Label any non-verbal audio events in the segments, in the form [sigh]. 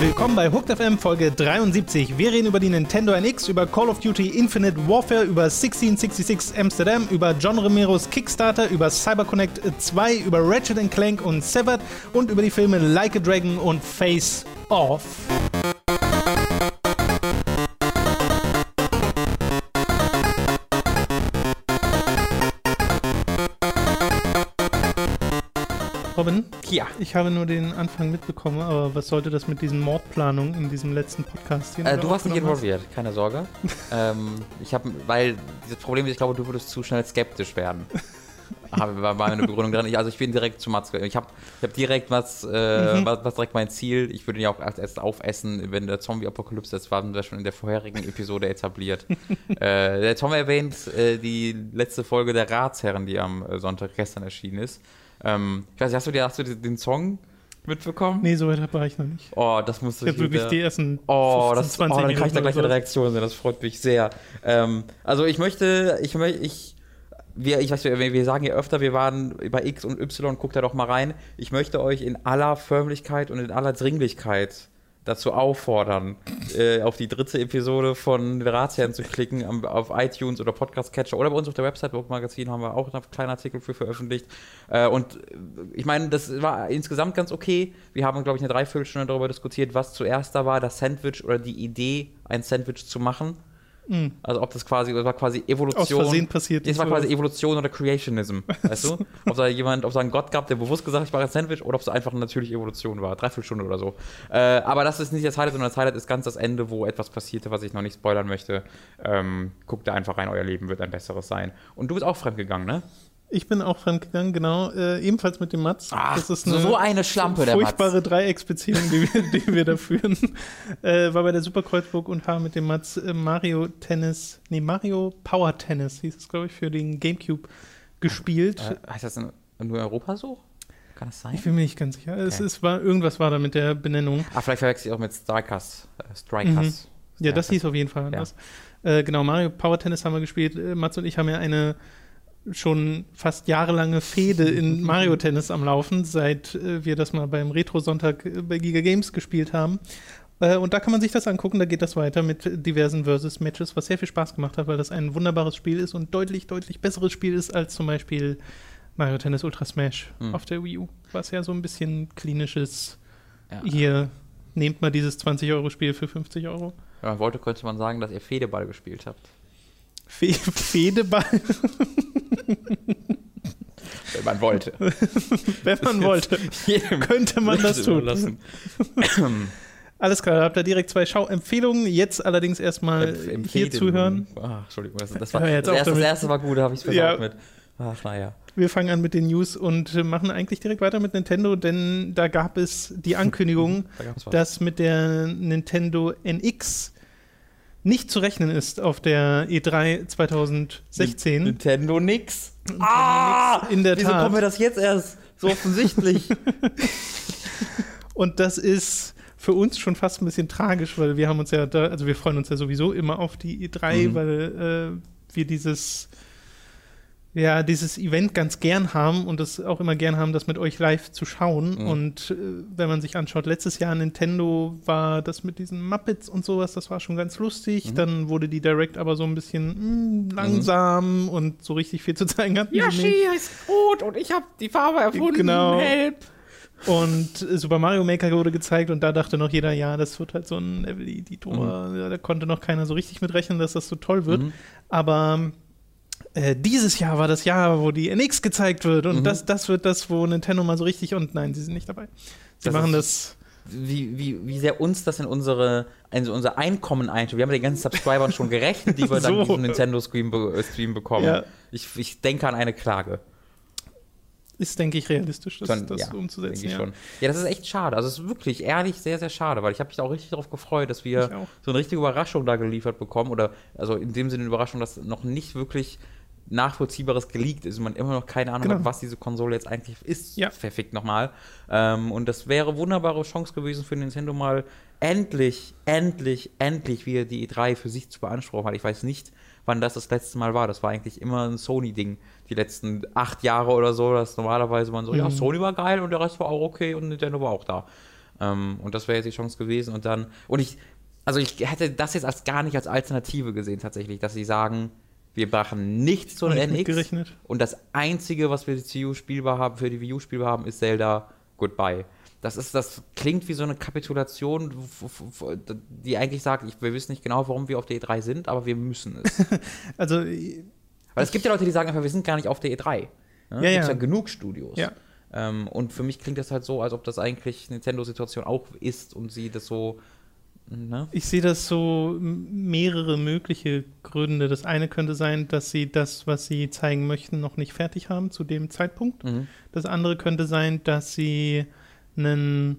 Willkommen bei Hooked FM Folge 73. Wir reden über die Nintendo NX, über Call of Duty Infinite Warfare, über 1666 Amsterdam, über John Romeros Kickstarter, über CyberConnect 2, über Ratchet Clank und Severed und über die Filme Like a Dragon und Face Off. Robin? Ja. Ich habe nur den Anfang mitbekommen, aber was sollte das mit diesen Mordplanungen in diesem letzten Podcast hier? Äh, du warst nicht involviert, keine Sorge. [laughs] ähm, ich habe, weil dieses Problem ist, ich glaube, du würdest zu schnell skeptisch werden. [laughs] habe, war meine Begründung dran. Ich, also ich bin direkt zu Mats. Ich habe ich hab direkt was, äh, mhm. was, was, direkt mein Ziel. Ich würde ihn ja auch erst, erst aufessen, wenn der Zombie-Apokalypse, das war wir schon in der vorherigen Episode etabliert. [laughs] äh, der Tom erwähnt äh, die letzte Folge der Ratsherren, die am äh, Sonntag gestern erschienen ist. Ähm, ich weiß nicht, hast du, dir, hast du den Song mitbekommen? Nee, so weit war ich noch nicht. Oh, das musst du Ich habe wirklich die ersten oh, 15, das, 20 oh, dann kann ich da gleich eine Reaktion sehen, das freut mich sehr. Ähm, also ich möchte, ich möchte, ich, wir, ich weiß, wir, wir sagen ja öfter, wir waren bei X und Y, guckt da doch mal rein. Ich möchte euch in aller Förmlichkeit und in aller Dringlichkeit dazu auffordern, äh, auf die dritte Episode von Ratsherren zu klicken, am, auf iTunes oder Podcast-Catcher oder bei uns auf der Website, Book Magazin, haben wir auch einen kleinen Artikel für veröffentlicht. Äh, und ich meine, das war insgesamt ganz okay. Wir haben, glaube ich, eine Dreiviertelstunde darüber diskutiert, was zuerst da war, das Sandwich oder die Idee, ein Sandwich zu machen. Mhm. Also ob das quasi, das war quasi Evolution. Aus Versehen passiert. Das war quasi Evolution oder Creationism, weißt du? [laughs] Ob da jemand, ob es einen Gott gab, der bewusst gesagt hat, ich mache ein Sandwich, oder ob es einfach eine natürliche Evolution war. Dreiviertel Stunde oder so. Äh, aber das ist nicht das Highlight, sondern das Highlight ist ganz das Ende, wo etwas passierte, was ich noch nicht spoilern möchte. Ähm, guckt da einfach rein, euer Leben wird ein besseres sein. Und du bist auch fremdgegangen, ne? Ich bin auch fremdgegangen, genau. Äh, ebenfalls mit dem Mats. Ach, das ist eine so eine Schlampe, der furchtbare Dreiecksbeziehung, die wir, die wir da führen. [laughs] Äh, war bei der Super Kreuzburg und haben mit dem Mats äh, Mario Tennis, nee, Mario Power Tennis, hieß es, glaube ich, für den Gamecube gespielt. Äh, heißt das in, nur Europa so? Kann das sein? Ich bin mir nicht ganz sicher. Okay. Es, es war, irgendwas war da mit der Benennung. Ah, vielleicht verwechsel ich auch mit Strikers. Äh, Strikers. Mhm. Ja, das hieß auf jeden Fall anders. Ja. Äh, genau, Mario Power Tennis haben wir gespielt. Mats und ich haben ja eine schon fast jahrelange Fehde in [laughs] Mario Tennis am Laufen, seit äh, wir das mal beim Retro-Sonntag äh, bei Giga Games gespielt haben. Äh, und da kann man sich das angucken, da geht das weiter mit diversen Versus-Matches, was sehr viel Spaß gemacht hat, weil das ein wunderbares Spiel ist und deutlich, deutlich besseres Spiel ist als zum Beispiel Mario Tennis Ultra Smash mhm. auf der Wii U, was ja so ein bisschen klinisches ja. hier nehmt mal dieses 20-Euro-Spiel für 50 Euro. Wenn man wollte, könnte man sagen, dass ihr Fedeball gespielt habt. Fe Fedeball? Wenn man wollte. Wenn man wollte. könnte man das tun. [clears throat] Alles klar, habt ihr direkt zwei Schauempfehlungen. Jetzt allerdings erstmal hier zuhören. Ach, Entschuldigung, das, das, war, das, erste, das, erste, war gut, da habe ich es ja. mit. Ach, naja. Wir fangen an mit den News und machen eigentlich direkt weiter mit Nintendo, denn da gab es die [laughs] Ankündigung, da dass mit der Nintendo NX nicht zu rechnen ist auf der E3 2016. Nintendo nix. Nintendo ah! Nix, in der wieso Tat. kommt mir das jetzt erst so offensichtlich? [laughs] Und das ist für uns schon fast ein bisschen tragisch, weil wir haben uns ja da, also wir freuen uns ja sowieso immer auf die E3, mhm. weil äh, wir dieses ja, dieses Event ganz gern haben und es auch immer gern haben, das mit euch live zu schauen. Mhm. Und äh, wenn man sich anschaut, letztes Jahr Nintendo war das mit diesen Muppets und sowas, das war schon ganz lustig. Mhm. Dann wurde die Direct aber so ein bisschen mh, hm, langsam mhm. und so richtig viel zu zeigen hatten. Yoshi ist rot und ich habe die Farbe erfunden. Genau. Help. Und Super Mario Maker wurde gezeigt und da dachte noch jeder, ja, das wird halt so ein Level-Editor. Mhm. Da konnte noch keiner so richtig mit rechnen, dass das so toll wird. Mhm. Aber äh, dieses Jahr war das Jahr, wo die NX gezeigt wird und mhm. das, das wird das, wo Nintendo mal so richtig und nein, sie sind nicht dabei. Sie das machen das. Wie, wie, wie sehr uns das in unsere, in unser Einkommen eintut. Wir haben den ganzen Subscribern schon gerechnet, die [laughs] wir so. dann diesen Nintendo-Stream be Stream bekommen. Ja. Ich, ich denke an eine Klage. Ist, denke ich, realistisch, das, das ja, umzusetzen. Ja. Ja, das ist echt schade. Also es ist wirklich ehrlich sehr, sehr schade, weil ich habe mich auch richtig darauf gefreut, dass wir so eine richtige Überraschung da geliefert bekommen. Oder also in dem Sinne eine Überraschung, dass noch nicht wirklich Nachvollziehbares geleakt ist und man immer noch keine Ahnung Genau. hat, was diese Konsole jetzt eigentlich ist, Ja. verfickt nochmal. Ähm, und das wäre wunderbare Chance gewesen für Nintendo mal endlich, endlich, endlich wieder die E3 für sich zu beanspruchen, weil ich weiß nicht, wann das das letzte Mal war. Das war eigentlich immer ein Sony-Ding, die letzten acht Jahre oder so, dass normalerweise man so, ja, Mhm. Sony war geil und der Rest war auch okay und Nintendo war auch da. Ähm, und das wäre jetzt die Chance gewesen und dann, und ich, also ich hätte das jetzt als gar nicht als Alternative gesehen tatsächlich, dass sie sagen, wir machen nichts zu NX mitgerechnet. und das einzige, was wir die Wii U spielbar haben, für die Wii U spielbar haben, ist Zelda Goodbye. Das ist, das klingt wie so eine Kapitulation, die eigentlich sagt, ich, wir wissen nicht genau, warum wir auf der E3 sind, aber wir müssen es. [laughs] Also, Weil es gibt ja Leute, die sagen einfach, wir sind gar nicht auf der E3. Ne? Ja, Gibt's ja. genug Studios. Ja. Ähm, und für mich klingt das halt so, als ob das eigentlich Nintendo-Situation auch ist und sie das so. Ne? ich sehe das so mehrere mögliche Gründe. Das eine könnte sein, dass sie das, was sie zeigen möchten, noch nicht fertig haben zu dem Zeitpunkt. Mhm. Das andere könnte sein, dass sie ein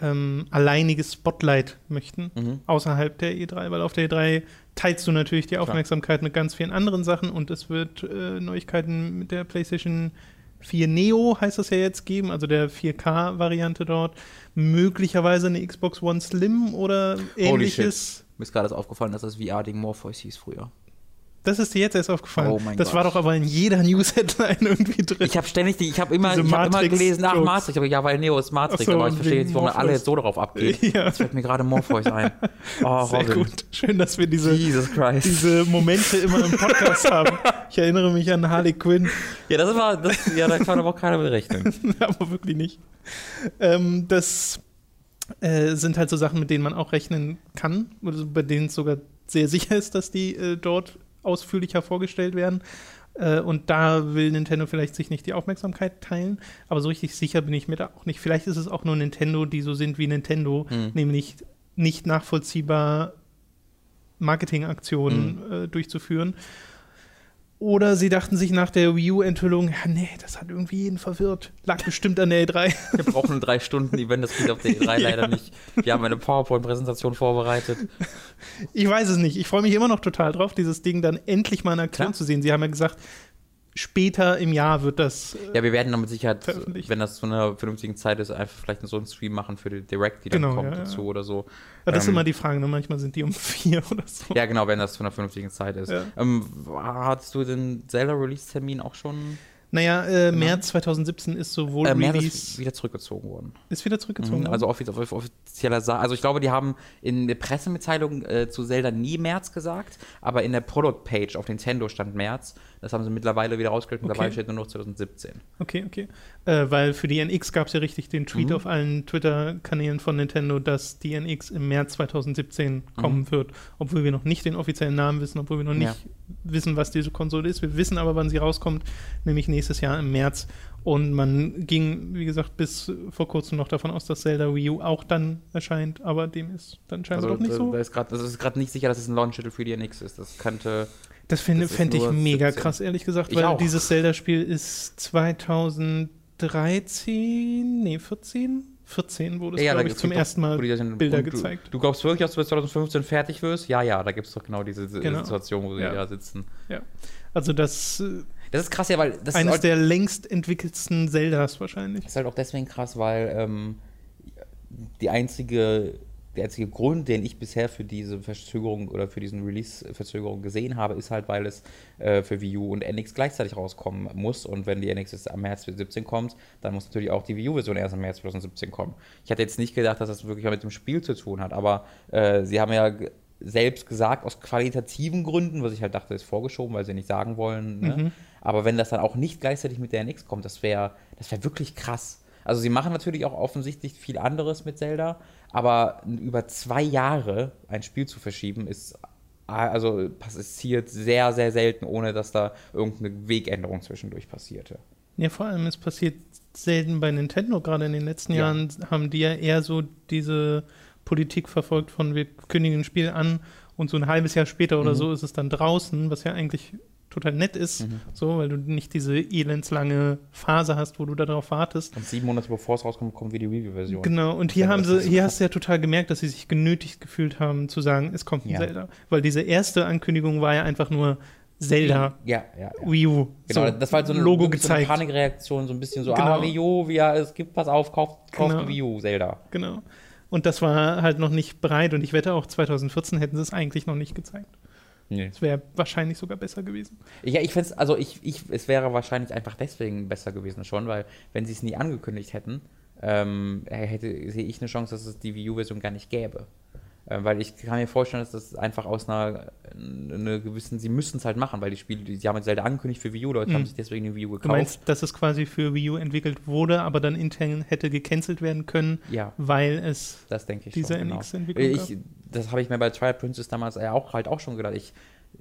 ähm, alleiniges Spotlight möchten, Mhm. außerhalb der E3, weil auf der E3 teilst du natürlich die Aufmerksamkeit mit ganz vielen anderen Sachen und es wird äh, Neuigkeiten mit der PlayStation 4 Neo, heißt das ja jetzt, geben, also der 4K-Variante dort. Möglicherweise eine Xbox One Slim oder ähnliches. Mir ist gerade aufgefallen, dass das VR-Ding Morpheus hieß früher. Das ist dir jetzt erst aufgefallen. Oh mein das Gott. war doch aber in jeder [laughs] News-Headline irgendwie drin. Ich habe ständig, die, ich habe immer, ich hab immer gelesen, ach. Matrix, aber ja, weil Neo ist Matrix, so, aber ich verstehe jetzt, warum alle Morpheus. jetzt so darauf abgehen. [laughs] Ja. Jetzt fällt mir gerade Morpheus ein. [laughs] Oh, Sehr Robin. gut. Schön, dass wir diese, diese Momente immer im Podcast haben. Ich erinnere mich an Harley Quinn, Ja, das war, das, ja, da kann aber auch keiner berechnen. aber wirklich nicht. Ähm, das äh, sind halt so Sachen, mit denen man auch rechnen kann, oder bei denen es sogar sehr sicher ist, dass die äh, dort ausführlicher vorgestellt werden. Äh, und da will Nintendo vielleicht sich nicht die Aufmerksamkeit teilen, aber so richtig sicher bin ich mir da auch nicht. Vielleicht ist es auch nur Nintendo, die so sind wie Nintendo, Hm. nämlich nicht nachvollziehbar Marketingaktionen äh, durchzuführen. Oder sie dachten sich nach der Wii U-Enthüllung, ja, nee, das hat irgendwie jeden verwirrt. Lag bestimmt an der E3. [laughs] Wir brauchen ein drei Stunden Event, das geht auf der E3 [laughs] leider nicht. Wir haben eine PowerPoint-Präsentation vorbereitet. Ich weiß es nicht. Ich freue mich immer noch total drauf, dieses Ding dann endlich mal in Aktion Klar. zu sehen. Sie haben ja gesagt, später im Jahr wird das. äh, Ja, wir werden dann mit Sicherheit, wenn das zu einer vernünftigen Zeit ist, einfach vielleicht so einen Stream machen für die Direct, die dann Genau, kommt ja, ja. dazu oder so. Ja, das ist Ähm, immer die Frage. Ne? Manchmal sind die um [laughs] vier oder so. Ja, genau, wenn das zu einer vernünftigen Zeit ist. Ja. Ähm, hattest du den Zelda-Release-Termin auch schon? Naja, äh, März 2017 ist sowohl Äh, März Release. ist wieder zurückgezogen worden. Ist wieder zurückgezogen. Mhm, also offiz auf offizieller Sa Also ich glaube, die haben in der Pressemitteilung äh, zu Zelda nie März gesagt, aber in der Product-Page auf Nintendo stand März. Das haben sie mittlerweile wieder rausgelöst und Okay. dabei steht nur noch 2017. Okay, okay. Äh, weil für die NX gab es ja richtig den Tweet Mhm. auf allen Twitter-Kanälen von Nintendo, dass die NX im März 2017 kommen wird. Obwohl wir noch nicht den offiziellen Namen wissen, obwohl wir noch nicht Ja. wissen, was diese Konsole ist. Wir wissen aber, wann sie rauskommt, nämlich nächstes Jahr im März. Und man ging, wie gesagt, bis vor kurzem noch davon aus, dass Zelda Wii U auch dann erscheint, aber dem ist dann scheinbar Also doch nicht so. da ist grad, das ist gerade nicht sicher, dass es ein Launch-Titel für die NX ist. Das könnte. Das Das fände ich nur mega 17. krass, ehrlich gesagt, Ich weil auch. dieses Zelda-Spiel ist 2013, nee, 14? 14 wurde es, Ja, da glaube ich, zum ersten Mal Bilder und du, gezeigt. Du glaubst wirklich, dass du bis 2015 fertig wirst? Ja, ja, da gibt es doch genau diese Genau. Situation, wo sie Ja. da sitzen. Also das äh, Das ist krass, ja, weil das eines ist, der längst entwickelsten Zeldas wahrscheinlich. ist halt auch deswegen krass, weil ähm, die einzige, der einzige Grund, den ich bisher für diese Verzögerung oder für diesen Release-Verzögerung gesehen habe, ist halt, weil es äh, für Wii U und NX gleichzeitig rauskommen muss. Und wenn die NX jetzt am März 2017 kommt, dann muss natürlich auch die Wii U-Version erst am März 2017 kommen. Ich hatte jetzt nicht gedacht, dass das wirklich mit dem Spiel zu tun hat, aber äh, sie haben ja selbst gesagt, aus qualitativen Gründen, was ich halt dachte, ist vorgeschoben, weil sie nicht sagen wollen. Ne? Mhm. Aber wenn das dann auch nicht gleichzeitig mit der NX kommt, das wäre das wär wirklich krass. Also sie machen natürlich auch offensichtlich viel anderes mit Zelda, aber über zwei Jahre ein Spiel zu verschieben, ist also passiert sehr, sehr selten, ohne dass da irgendeine Wegänderung zwischendurch passierte. Ja, vor allem, es passiert selten bei Nintendo. Gerade in den letzten Ja. Jahren haben die ja eher so diese Politik verfolgt von wir kündigen ein Spiel an und so ein halbes Jahr später oder Mhm. so ist es dann draußen, was ja eigentlich total nett ist, Mhm. so, weil du nicht diese elendslange Phase hast, wo du darauf wartest. Und sieben Monate bevor es rauskommt, kommt wieder die Review-Version. Genau, und hier haben sie, so hier hast du ja total gemerkt, dass sie sich genötigt gefühlt haben, zu sagen, es kommt ein Ja. Zelda. Weil diese erste Ankündigung war ja einfach nur Zelda ja, ja, ja. Wii U. Genau, so, das war halt so eine, Logo so gezeigt. eine Panikreaktion, so ein bisschen so, Genau. ah, Wii U, ja, es gibt was auf, kauft, kauft Genau. Wii U, Zelda. Genau. Und das war halt noch nicht bereit und ich wette auch 2014 hätten sie es eigentlich noch nicht gezeigt. Nee. Es wäre wahrscheinlich sogar besser gewesen. Ja, ich find's, also ich, ich, es wäre wahrscheinlich einfach deswegen besser gewesen schon, weil wenn sie es nie angekündigt hätten, ähm, hätte, sehe ich eine Chance, dass es die Wii U-Version gar nicht gäbe. Äh, weil ich kann mir vorstellen, dass das einfach aus einer, einer gewissen, sie müssen es halt machen, weil die Spiele, die, sie haben jetzt Zelda angekündigt für Wii U, Leute Mhm. haben sich deswegen die Wii U Du gekauft. meinst, dass es quasi für Wii U entwickelt wurde, aber dann intern hätte gecancelt werden können, ja, weil es das denke ich diese schon. Genau. Das habe ich mir bei Twilight Princess damals ja auch halt auch schon gedacht. Ich,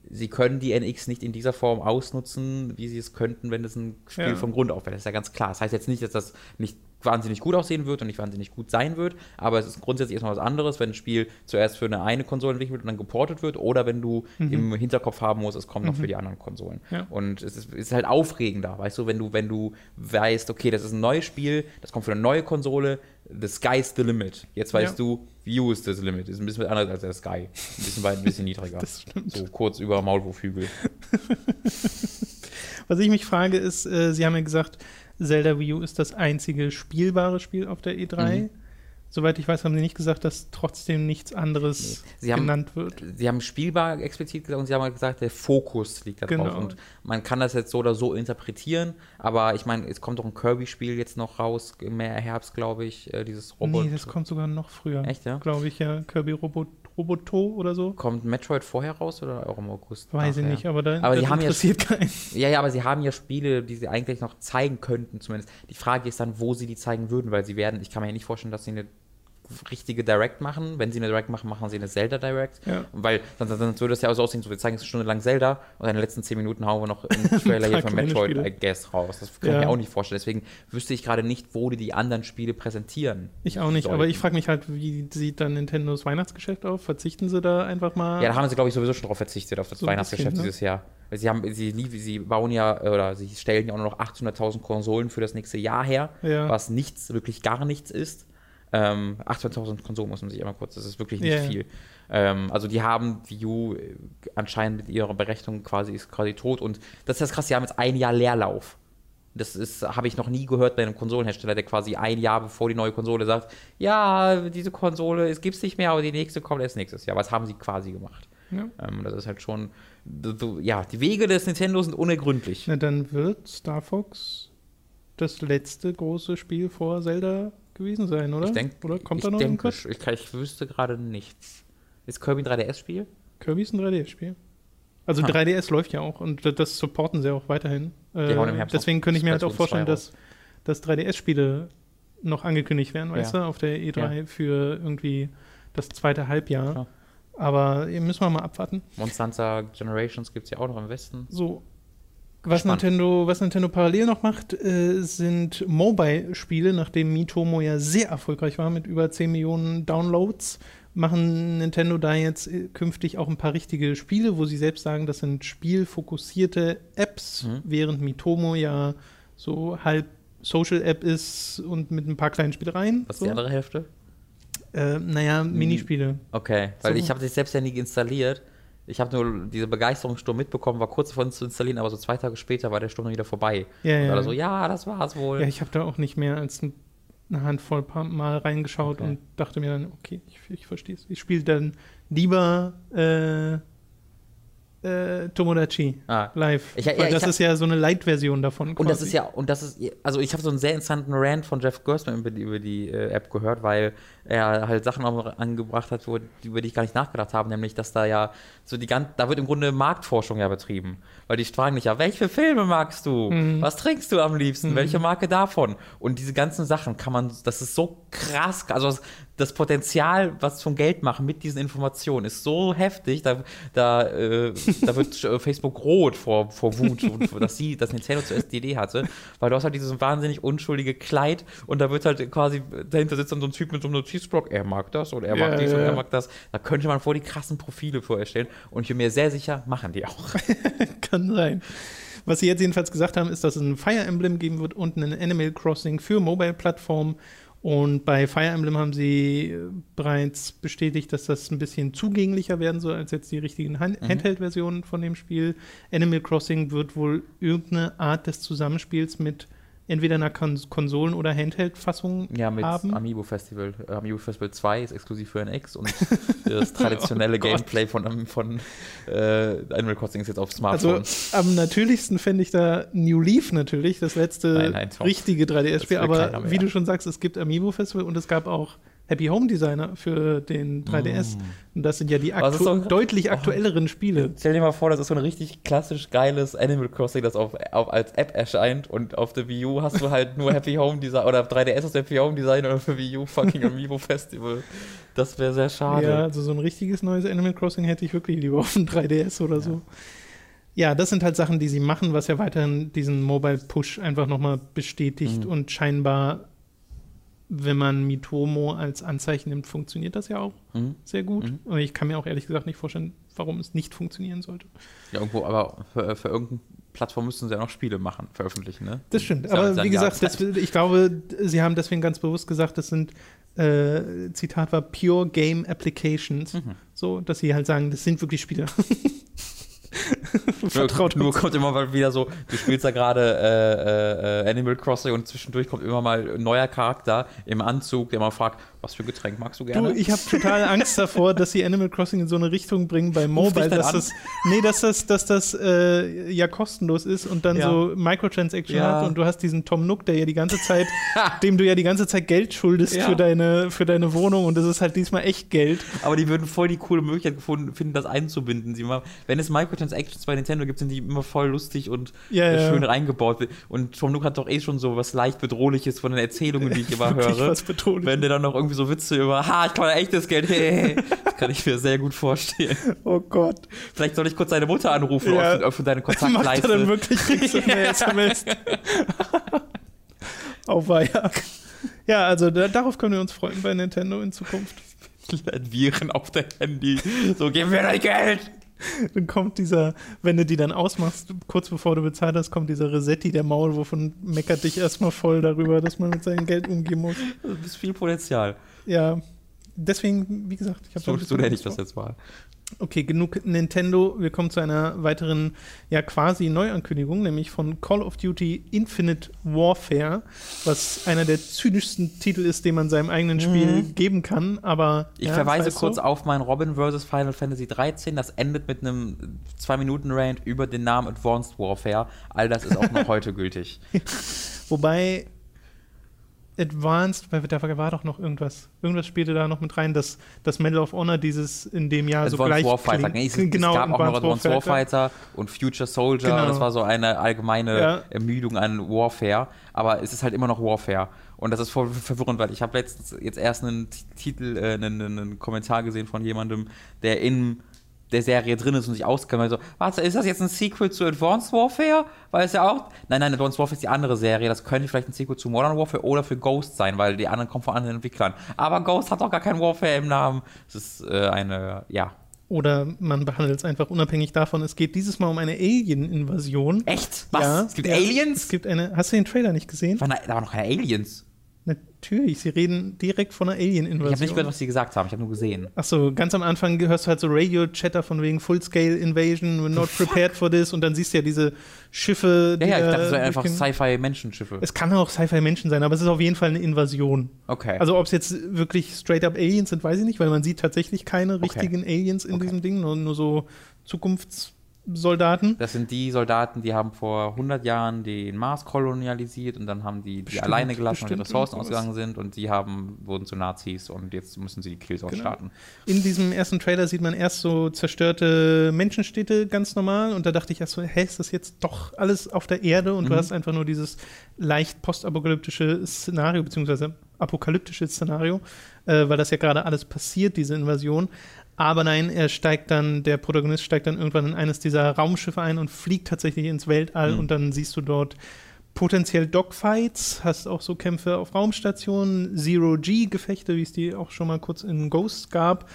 sie können die NX nicht in dieser Form ausnutzen, wie sie es könnten, wenn es ein Spiel Ja. von Grund auf wäre. Das ist ja ganz klar. Das heißt jetzt nicht, dass das nicht wahnsinnig gut aussehen wird und nicht wahnsinnig gut sein wird, aber es ist grundsätzlich erstmal was anderes, wenn ein Spiel zuerst für eine eine Konsole entwickelt wird und dann geportet wird oder wenn du im Hinterkopf haben musst, es kommt noch für die anderen Konsolen. Ja. Und es ist, ist halt aufregender, weißt du, wenn du, wenn du weißt, okay, das ist ein neues Spiel, das kommt für eine neue Konsole, the sky's the limit. Jetzt weißt Ja. du, View ist das Limit. Ist ein bisschen anders als der Sky. Ein bisschen weit, ein bisschen niedriger. [laughs] Das stimmt. So kurz über Maulwurfhügel. [laughs] Was ich mich frage, ist, äh, Sie haben ja gesagt, Zelda Wii U ist das einzige spielbare Spiel auf der E3. Mhm. Soweit ich weiß, haben Sie nicht gesagt, dass trotzdem nichts anderes Nee. Sie haben- genannt wird. Sie haben spielbar explizit gesagt und sie haben halt gesagt, der Fokus liegt da drauf. Genau. Und man kann das jetzt so oder so interpretieren, aber ich meine, es kommt doch ein Kirby-Spiel jetzt noch raus, im Herbst, glaube ich, äh, dieses Robot. Nee, das kommt sogar noch früher. Echt, ja? Glaube ich, ja. Kirby Robot, Roboto oder so. Kommt Metroid vorher raus oder auch im August? Weiß ich nachher? nicht, aber, da, Aber das haben ja- interessiert keinen. Ja, ja, aber sie haben ja Spiele, die sie eigentlich noch zeigen könnten, zumindest. Die Frage ist dann, wo sie die zeigen würden, weil sie werden, ich kann mir ja nicht vorstellen, dass sie eine richtige Direct machen. Wenn sie eine Direct machen, machen sie eine Zelda Direct. Ja. Weil sonst, sonst würde es ja auch so aussehen, so wir zeigen jetzt eine Stunde lang Zelda und in den letzten zehn Minuten hauen wir noch einen [laughs] Trailer hier von Metroid, Spiele. I guess, raus. Das kann ich Ja. mir auch nicht vorstellen. Deswegen wüsste ich gerade nicht, wo die die anderen Spiele präsentieren. Ich auch nicht, aber sollten. ich frage mich halt, wie sieht dann Nintendos Weihnachtsgeschäft auf? Verzichten sie da einfach mal? Ja, da haben sie, glaube ich, sowieso schon drauf verzichtet, auf das So Weihnachtsgeschäft bisschen, ne? dieses Jahr. Sie haben, sie, sie bauen ja, oder sie stellen ja auch nur noch 800.000 Konsolen für das nächste Jahr her, Ja. was nichts, wirklich gar nichts ist. Ähm, 800.000 Konsolen muss man sich einmal kurz, das ist wirklich nicht ja. viel. Ähm, also die haben Wii U anscheinend mit ihrer Berechnung quasi, ist quasi tot und das ist das krasse, die haben jetzt ein Jahr Leerlauf. Das ist, habe ich noch nie gehört bei einem Konsolenhersteller, der quasi ein Jahr bevor die neue Konsole sagt, ja, diese Konsole, es gibt's nicht mehr, aber die nächste kommt erst nächstes Jahr. Was haben sie quasi gemacht? Ja. Ähm, das ist halt schon, ja, die Wege des Nintendo sind unergründlich. Na, dann wird Star Fox das letzte große Spiel vor Zelda gewesen sein, oder? Ich denke, oder kommt ich da noch denke, irgendwas? ich, kann- ich wüsste gerade nichts. Ist Kirby ein 3DS-Spiel? Kirby ist ein 3DS-Spiel. Also Ha. 3DS läuft ja auch und das supporten sie auch weiterhin. Äh, deswegen könnte ich mir halt auch Splatoon 2 vorstellen, dass, dass 3DS-Spiele noch angekündigt werden, weißt Ja. du, auf der E3 für irgendwie das zweite Halbjahr. Ja. Aber müssen wir mal abwarten. Monster Hunter Generations gibt es ja auch noch im Westen. So. Was Spannend. Nintendo, was Nintendo parallel noch macht, äh, sind Mobile-Spiele, nachdem Mitomo ja sehr erfolgreich war mit über 10 Millionen Downloads, machen Nintendo da jetzt äh, künftig auch ein paar richtige Spiele, wo sie selbst sagen, das sind spielfokussierte Apps, Mhm. während Mitomo ja so halb Social-App ist und mit ein paar kleinen Spielereien. Was ist so. die andere Hälfte? Äh, naja, Minispiele. Okay, weil So. ich habe das selbst ja nie installiert. Ich habe nur diese Begeisterungssturm mitbekommen, war kurz davon zu installieren, aber so zwei Tage später war der Sturm dann wieder vorbei. Ja, Und ja. alle so, ja, das war's wohl. Ja, ich habe da auch nicht mehr als ein, eine Handvoll paar Mal reingeschaut Okay. und dachte mir dann, okay, ich, ich verstehe es. Ich spiele dann lieber äh, äh, Tomodachi ah. live. Ich- ja, weil das hab- ist ja so eine Light-Version davon. Und das quasi. ist ja, und das ist, also ich habe so einen sehr interessanten Rant von Jeff Gersman über die, über die äh, App gehört, weil er halt Sachen auch angebracht hat, wo, über die ich gar nicht nachgedacht habe, nämlich, dass da ja so die ganze, da wird im Grunde Marktforschung ja betrieben. Weil die fragen dich ja, welche Filme magst du? Mhm. Was trinkst du am liebsten? Mhm. Welche Marke davon? Und diese ganzen Sachen kann man, das ist so krass, also das, das Potenzial, was zum Geld machen mit diesen Informationen, ist so heftig, da, da, äh, da wird äh, Facebook rot vor, vor Wut, dass sie, dass Nintendo die Idee hatte, weil du hast halt dieses wahnsinnig unschuldige Kleid und da wird halt quasi, dahinter sitzt dann so ein Typ mit so einem Notizblock, er mag das und er Ja, mag dies und ja. er mag das. Da könnte man vor die krassen Profile vorstellen und ich bin mir sehr sicher, machen die auch. [laughs] Kann sein. Was sie jetzt jedenfalls gesagt haben, ist, dass es ein Fire Emblem geben wird und einen Animal Crossing für Mobile-Plattformen. Und bei Fire Emblem haben sie bereits bestätigt, dass das ein bisschen zugänglicher werden soll als jetzt die richtigen Hand mhm. Handheld-Versionen von dem Spiel. Animal Crossing wird wohl irgendeine Art des Zusammenspiels mit entweder einer Kon Konsolen- oder Handheld-Fassung ja, mit haben. Amiibo Festival. Äh, Amiibo Festival 2 ist exklusiv für NX und [laughs] das traditionelle oh Gameplay von, von äh, Animal Crossing ist jetzt auf Smartphone. Also am natürlichsten fände ich da New Leaf natürlich, das letzte nein, nein, richtige 3DS-Spiel. Aber wie du schon sagst, es gibt Amiibo Festival und es gab auch Happy Home Designer für den 3DS. Mm. Und das sind ja die aktu so, deutlich oh, aktuelleren Spiele. Stell dir mal vor, das ist so ein richtig klassisch geiles Animal Crossing, das auf, auf, als App erscheint und auf der Wii U hast du halt nur Happy Home Design oder 3DS hast du Happy Home Design oder für Wii U fucking Amiibo Festival. Das wäre sehr schade. Ja, also so ein richtiges neues Animal Crossing hätte ich wirklich lieber auf dem 3DS oder ja. so. Ja, das sind halt Sachen, die sie machen, was ja weiterhin diesen Mobile Push einfach nochmal bestätigt mhm. und scheinbar wenn man Mitomo als Anzeichen nimmt, funktioniert das ja auch mhm. sehr gut. Mhm. Und ich kann mir auch ehrlich gesagt nicht vorstellen, warum es nicht funktionieren sollte. Ja, irgendwo, aber für, für irgendeine Plattform müssten sie ja noch Spiele machen, veröffentlichen, ne? Das stimmt. Das aber wie gesagt, das, ich glaube, sie haben deswegen ganz bewusst gesagt, das sind, äh, Zitat war, Pure Game Applications. Mhm. So, dass sie halt sagen, das sind wirklich Spiele. [laughs] [laughs] Vertraut nur, kommt immer mal wieder so, du spielst da gerade äh, äh, Animal Crossing und zwischendurch kommt immer mal ein neuer Charakter im Anzug, der mal fragt, was für Getränk magst du gerne? Du, ich habe total [laughs] Angst davor, dass sie Animal Crossing in so eine Richtung bringen bei Mobile, dass das, nee, dass das, dass das äh, ja kostenlos ist und dann ja. so Microtransaction ja. hat und du hast diesen Tom Nook, der ja die ganze Zeit, [laughs] dem du ja die ganze Zeit Geld schuldest ja. für, deine, für deine Wohnung und das ist halt diesmal echt Geld. Aber die würden voll die coole Möglichkeit gefunden, finden, das einzubinden. Sie mal, wenn es Microtransactions bei Nintendo gibt, sind die immer voll lustig und schön reingebaut. Und Tom Nook hat doch eh schon so was leicht Bedrohliches von den Erzählungen, die ich immer [laughs] höre. Wenn der dann noch irgendwie irgendwie so Witze über, ha, ich kann echtes Geld, hey, Das kann ich mir sehr gut vorstellen. Oh Gott. Vielleicht soll ich kurz deine Mutter anrufen ja. und öffne deine Kontaktleiste. Macht er dann wirklich kriegst du eine SMS. Auweia. Ja, also da, darauf können wir uns freuen bei Nintendo in Zukunft. Viren auf dein Handy. So, gib mir dein Geld! [laughs] dann kommt dieser, wenn du die dann ausmachst, kurz bevor du bezahlt hast, kommt dieser Resetti, der Maulwurf und meckert dich erstmal voll darüber, dass man mit seinem Geld umgehen muss. Du bist viel Potenzial. Ja, deswegen, wie gesagt, ich habe so, so nenne ich das jetzt mal. Okay, genug Nintendo. Wir kommen zu einer weiteren, ja quasi Neuankündigung, nämlich von Call of Duty Infinite Warfare, was einer der zynischsten Titel ist, den man seinem eigenen Spiel mhm. geben kann. Aber ich ja, verweise kurz so. auf mein Robin vs. Final Fantasy 13. Das endet mit einem 2-Minuten-Rant über den Namen Advanced Warfare. All das ist auch noch [laughs] heute gültig. Wobei Advanced, da war doch noch irgendwas. Irgendwas spielte da noch mit rein, dass das Medal of Honor dieses in dem Jahr Advanced so gleich Warfighter. Nee, es, genau, es gab auch noch Advanced Warfighter. Warfighter und Future Soldier. Genau. Das war so eine allgemeine ja. Ermüdung an Warfare. Aber es ist halt immer noch Warfare. Und das ist voll verwirrend, weil ich habe letztens jetzt erst einen Titel, äh, einen, einen Kommentar gesehen von jemandem, der in der Serie drin ist und sich auskennt. Also, warte, ist das jetzt ein Sequel zu Advanced Warfare? Weil es ja auch. Nein, nein, Advanced Warfare ist die andere Serie. Das könnte vielleicht ein Sequel zu Modern Warfare oder für Ghost sein, weil die anderen kommen von anderen Entwicklern. Aber Ghost hat doch gar kein Warfare im Namen. Das ist äh, eine, ja. Oder man behandelt es einfach unabhängig davon. Es geht dieses Mal um eine Alien-Invasion. Echt? Was? Ja, es gibt ja, Aliens? Es gibt eine. Hast du den Trailer nicht gesehen? War da waren noch keine Aliens. Natürlich, sie reden direkt von einer Alien-Invasion. Ich habe nicht gehört, was sie gesagt haben, ich habe nur gesehen. Achso, ganz am Anfang hörst du halt so Radio-Chatter von wegen Full-Scale-Invasion, we're not prepared for this und dann siehst du ja diese Schiffe. Ja, ja, ich dachte, es wären einfach Sci-Fi-Menschenschiffe. Es kann auch Sci-Fi-Menschen sein, aber es ist auf jeden Fall eine Invasion. Okay. Also ob es jetzt wirklich straight-up Aliens sind, weiß ich nicht, weil man sieht tatsächlich keine richtigen okay. Aliens in okay. diesem Ding, nur, nur so Zukunfts- Soldaten. Das sind die Soldaten, die haben vor 100 Jahren den Mars kolonialisiert und dann haben die die bestimmt, alleine gelassen, weil die Ressourcen ausgegangen sind und die haben, wurden zu Nazis und jetzt müssen sie die Killzone genau. starten. In diesem ersten Trailer sieht man erst so zerstörte Menschenstädte ganz normal und da dachte ich erst so, hä, ist das jetzt doch alles auf der Erde und mhm. du hast einfach nur dieses leicht postapokalyptische Szenario, beziehungsweise apokalyptische Szenario, äh, weil das ja gerade alles passiert, diese Invasion. Aber nein, er steigt dann, der Protagonist steigt dann irgendwann in eines dieser Raumschiffe ein und fliegt tatsächlich ins Weltall mhm. und dann siehst du dort potenziell Dogfights, hast auch so Kämpfe auf Raumstationen, Zero-G-Gefechte, wie es die auch schon mal kurz in Ghost gab,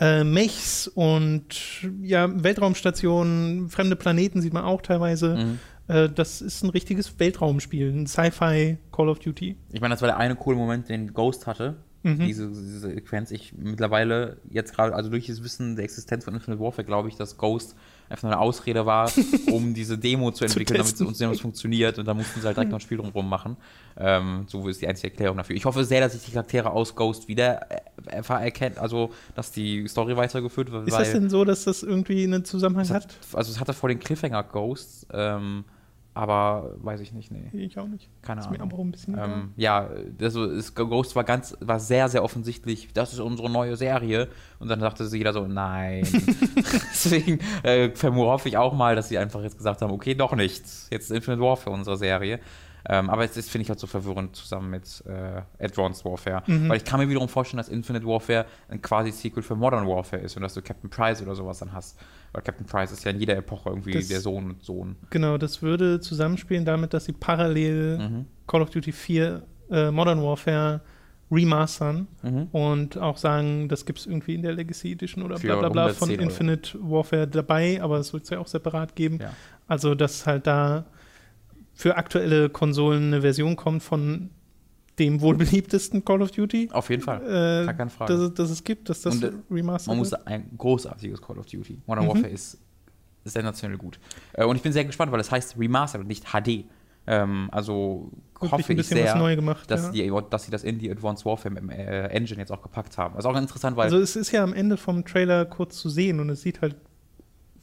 äh, Mechs und ja, Weltraumstationen, fremde Planeten sieht man auch teilweise. Mhm. äh, das ist ein richtiges Weltraumspiel, ein Sci-Fi Call of Duty. Ich meine, das war der eine coole Moment, den Ghost hatte. Mhm. Diese, diese Sequenz. Ich mittlerweile jetzt gerade, also durch das Wissen der Existenz von Infinite Warfare, glaube ich, dass Ghost einfach eine Ausrede war, [laughs] um diese Demo zu entwickeln, zu damit es uns sehen, was funktioniert. Und da mussten sie halt direkt noch ein Spiel drumherum machen. Ähm, so ist die einzige Erklärung dafür. Ich hoffe sehr, dass sich die Charaktere aus Ghost wieder äh, erkennt, also dass die Story weitergeführt wird. Ist das denn so, dass das irgendwie einen Zusammenhang hat, hat? Also es hatte vor den Cliffhanger Ghost. Ähm, aber weiß ich nicht, nee. Ich auch nicht. Keine ist Ahnung. Mir aber auch ein bisschen ähm, ja, also ist, Ghost war ganz, war sehr, sehr offensichtlich, das ist unsere neue Serie. Und dann sagte sie jeder so, nein. [laughs] [laughs] Deswegen äh, hoffe ich auch mal, dass sie einfach jetzt gesagt haben, okay, doch nichts. Jetzt Infinite Warfare unsere Serie. Ähm, aber es ist, finde ich, halt so verwirrend zusammen mit äh, Advanced Warfare. Mhm. Weil ich kann mir wiederum vorstellen, dass Infinite Warfare ein quasi Sequel für Modern Warfare ist und dass du Captain Price oder sowas dann hast. Weil Captain Price ist ja in jeder Epoche irgendwie das, der Sohn und Sohn. Genau, das würde zusammenspielen damit, dass sie parallel mhm. Call of Duty 4 äh, Modern Warfare remastern mhm. und auch sagen, das gibt es irgendwie in der Legacy Edition oder bla bla bla von Infinite Warfare dabei, aber es wird es ja auch separat geben. Ja. Also, dass halt da für aktuelle Konsolen eine Version kommt von dem wohl beliebtesten Call of Duty. Auf jeden Fall. Äh, Gar keine Frage. Dass, dass, es gibt, dass das Und, äh, remastered Man muss ein großartiges Call of Duty. Modern mhm. Warfare ist sensationell gut. Äh, und ich bin sehr gespannt, weil es heißt Remastered und nicht HD. Ähm, also Wirklich hoffe ich sehr, gemacht, dass, ja. die, dass sie das in die Advanced Warfare äh, Engine jetzt auch gepackt haben. Das ist auch interessant, weil. Also es ist ja am Ende vom Trailer kurz zu sehen und es sieht halt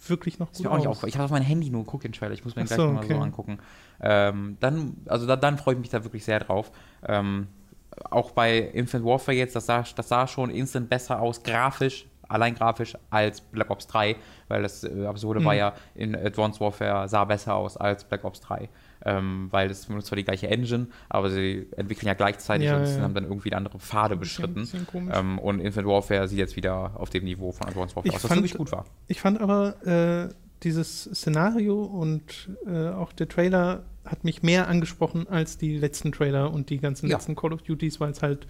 wirklich noch gut aus. Auch, ich habe auf mein Handy nur geguckt, den Trailer. Ich muss mir den gleich so, mal okay. so angucken. Ähm, dann, also da, dann freue ich mich da wirklich sehr drauf. Ähm, auch bei Infinite Warfare jetzt, das sah, das sah schon instant besser aus, grafisch, allein grafisch, als Black Ops 3, weil das äh, Absurde mhm. war ja, in Advanced Warfare sah besser aus als Black Ops 3. Ähm, weil es benutzt zwar die gleiche Engine, aber sie entwickeln ja gleichzeitig ja, und ja. haben dann irgendwie andere Pfade beschritten. Ähm, und Infinite Warfare sieht jetzt wieder auf dem Niveau von Advanced Warfare ich aus, was fand, wirklich gut war. Ich fand aber äh, dieses Szenario und äh, auch der Trailer hat mich mehr angesprochen als die letzten Trailer und die ganzen ja. letzten Call of Duties, weil es halt,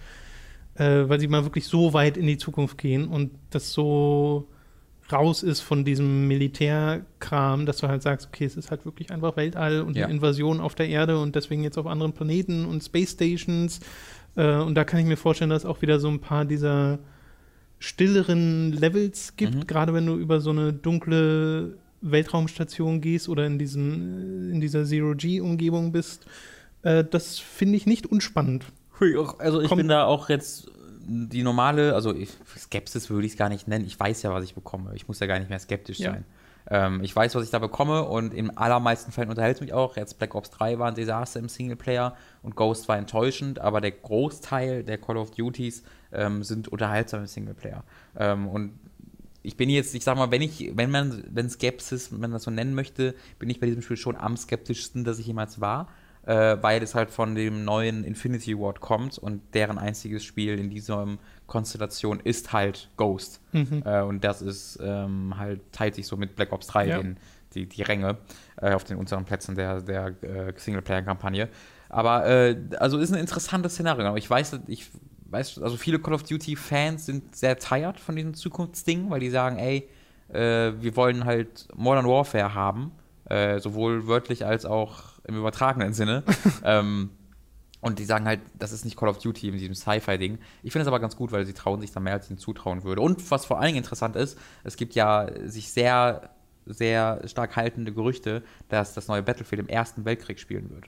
äh, weil sie mal wirklich so weit in die Zukunft gehen und das so raus ist von diesem Militärkram, dass du halt sagst, okay, es ist halt wirklich einfach Weltall und ja. eine Invasion auf der Erde und deswegen jetzt auf anderen Planeten und Space Stations. Äh, und da kann ich mir vorstellen, dass es auch wieder so ein paar dieser stilleren Levels gibt, mhm. gerade wenn du über so eine dunkle Weltraumstation gehst oder in, diesen, in dieser Zero-G-Umgebung bist. Äh, das finde ich nicht unspannend. Also ich Komm, bin da auch jetzt die normale, also ich, Skepsis würde ich es gar nicht nennen. Ich weiß ja, was ich bekomme. Ich muss ja gar nicht mehr skeptisch ja. sein. Ähm, ich weiß, was ich da bekomme und in allermeisten Fällen unterhält es mich auch. Jetzt Black Ops 3 war ein Desaster im Singleplayer und Ghost war enttäuschend, aber der Großteil der Call of Duties ähm, sind unterhaltsam im Singleplayer. Ähm, und ich bin jetzt, ich sag mal, wenn ich, wenn man, wenn Skepsis, wenn man das so nennen möchte, bin ich bei diesem Spiel schon am skeptischsten, dass ich jemals war äh, weil es halt von dem neuen Infinity Ward kommt und deren einziges Spiel in dieser Konstellation ist halt Ghost. Mhm. Äh, und das ist ähm, halt, teilt sich so mit Black Ops 3 ja. den, die, die Ränge äh, auf den unteren Plätzen der, der äh, Singleplayer-Kampagne. Aber äh, also ist ein interessantes Szenario. Ich weiß, ich weiß, also viele Call of Duty-Fans sind sehr tired von diesem Zukunftsding, weil die sagen, ey, äh, wir wollen halt Modern Warfare haben, sowohl wörtlich als auch im übertragenen Sinne. [laughs] ähm, und die sagen halt, das ist nicht Call of Duty in diesem Sci-Fi-Ding. Ich finde es aber ganz gut, weil sie trauen sich da mehr, als ich ihnen zutrauen würde. Und was vor allen Dingen interessant ist, es gibt ja sich sehr, sehr stark haltende Gerüchte, dass das neue Battlefield im Ersten Weltkrieg spielen wird.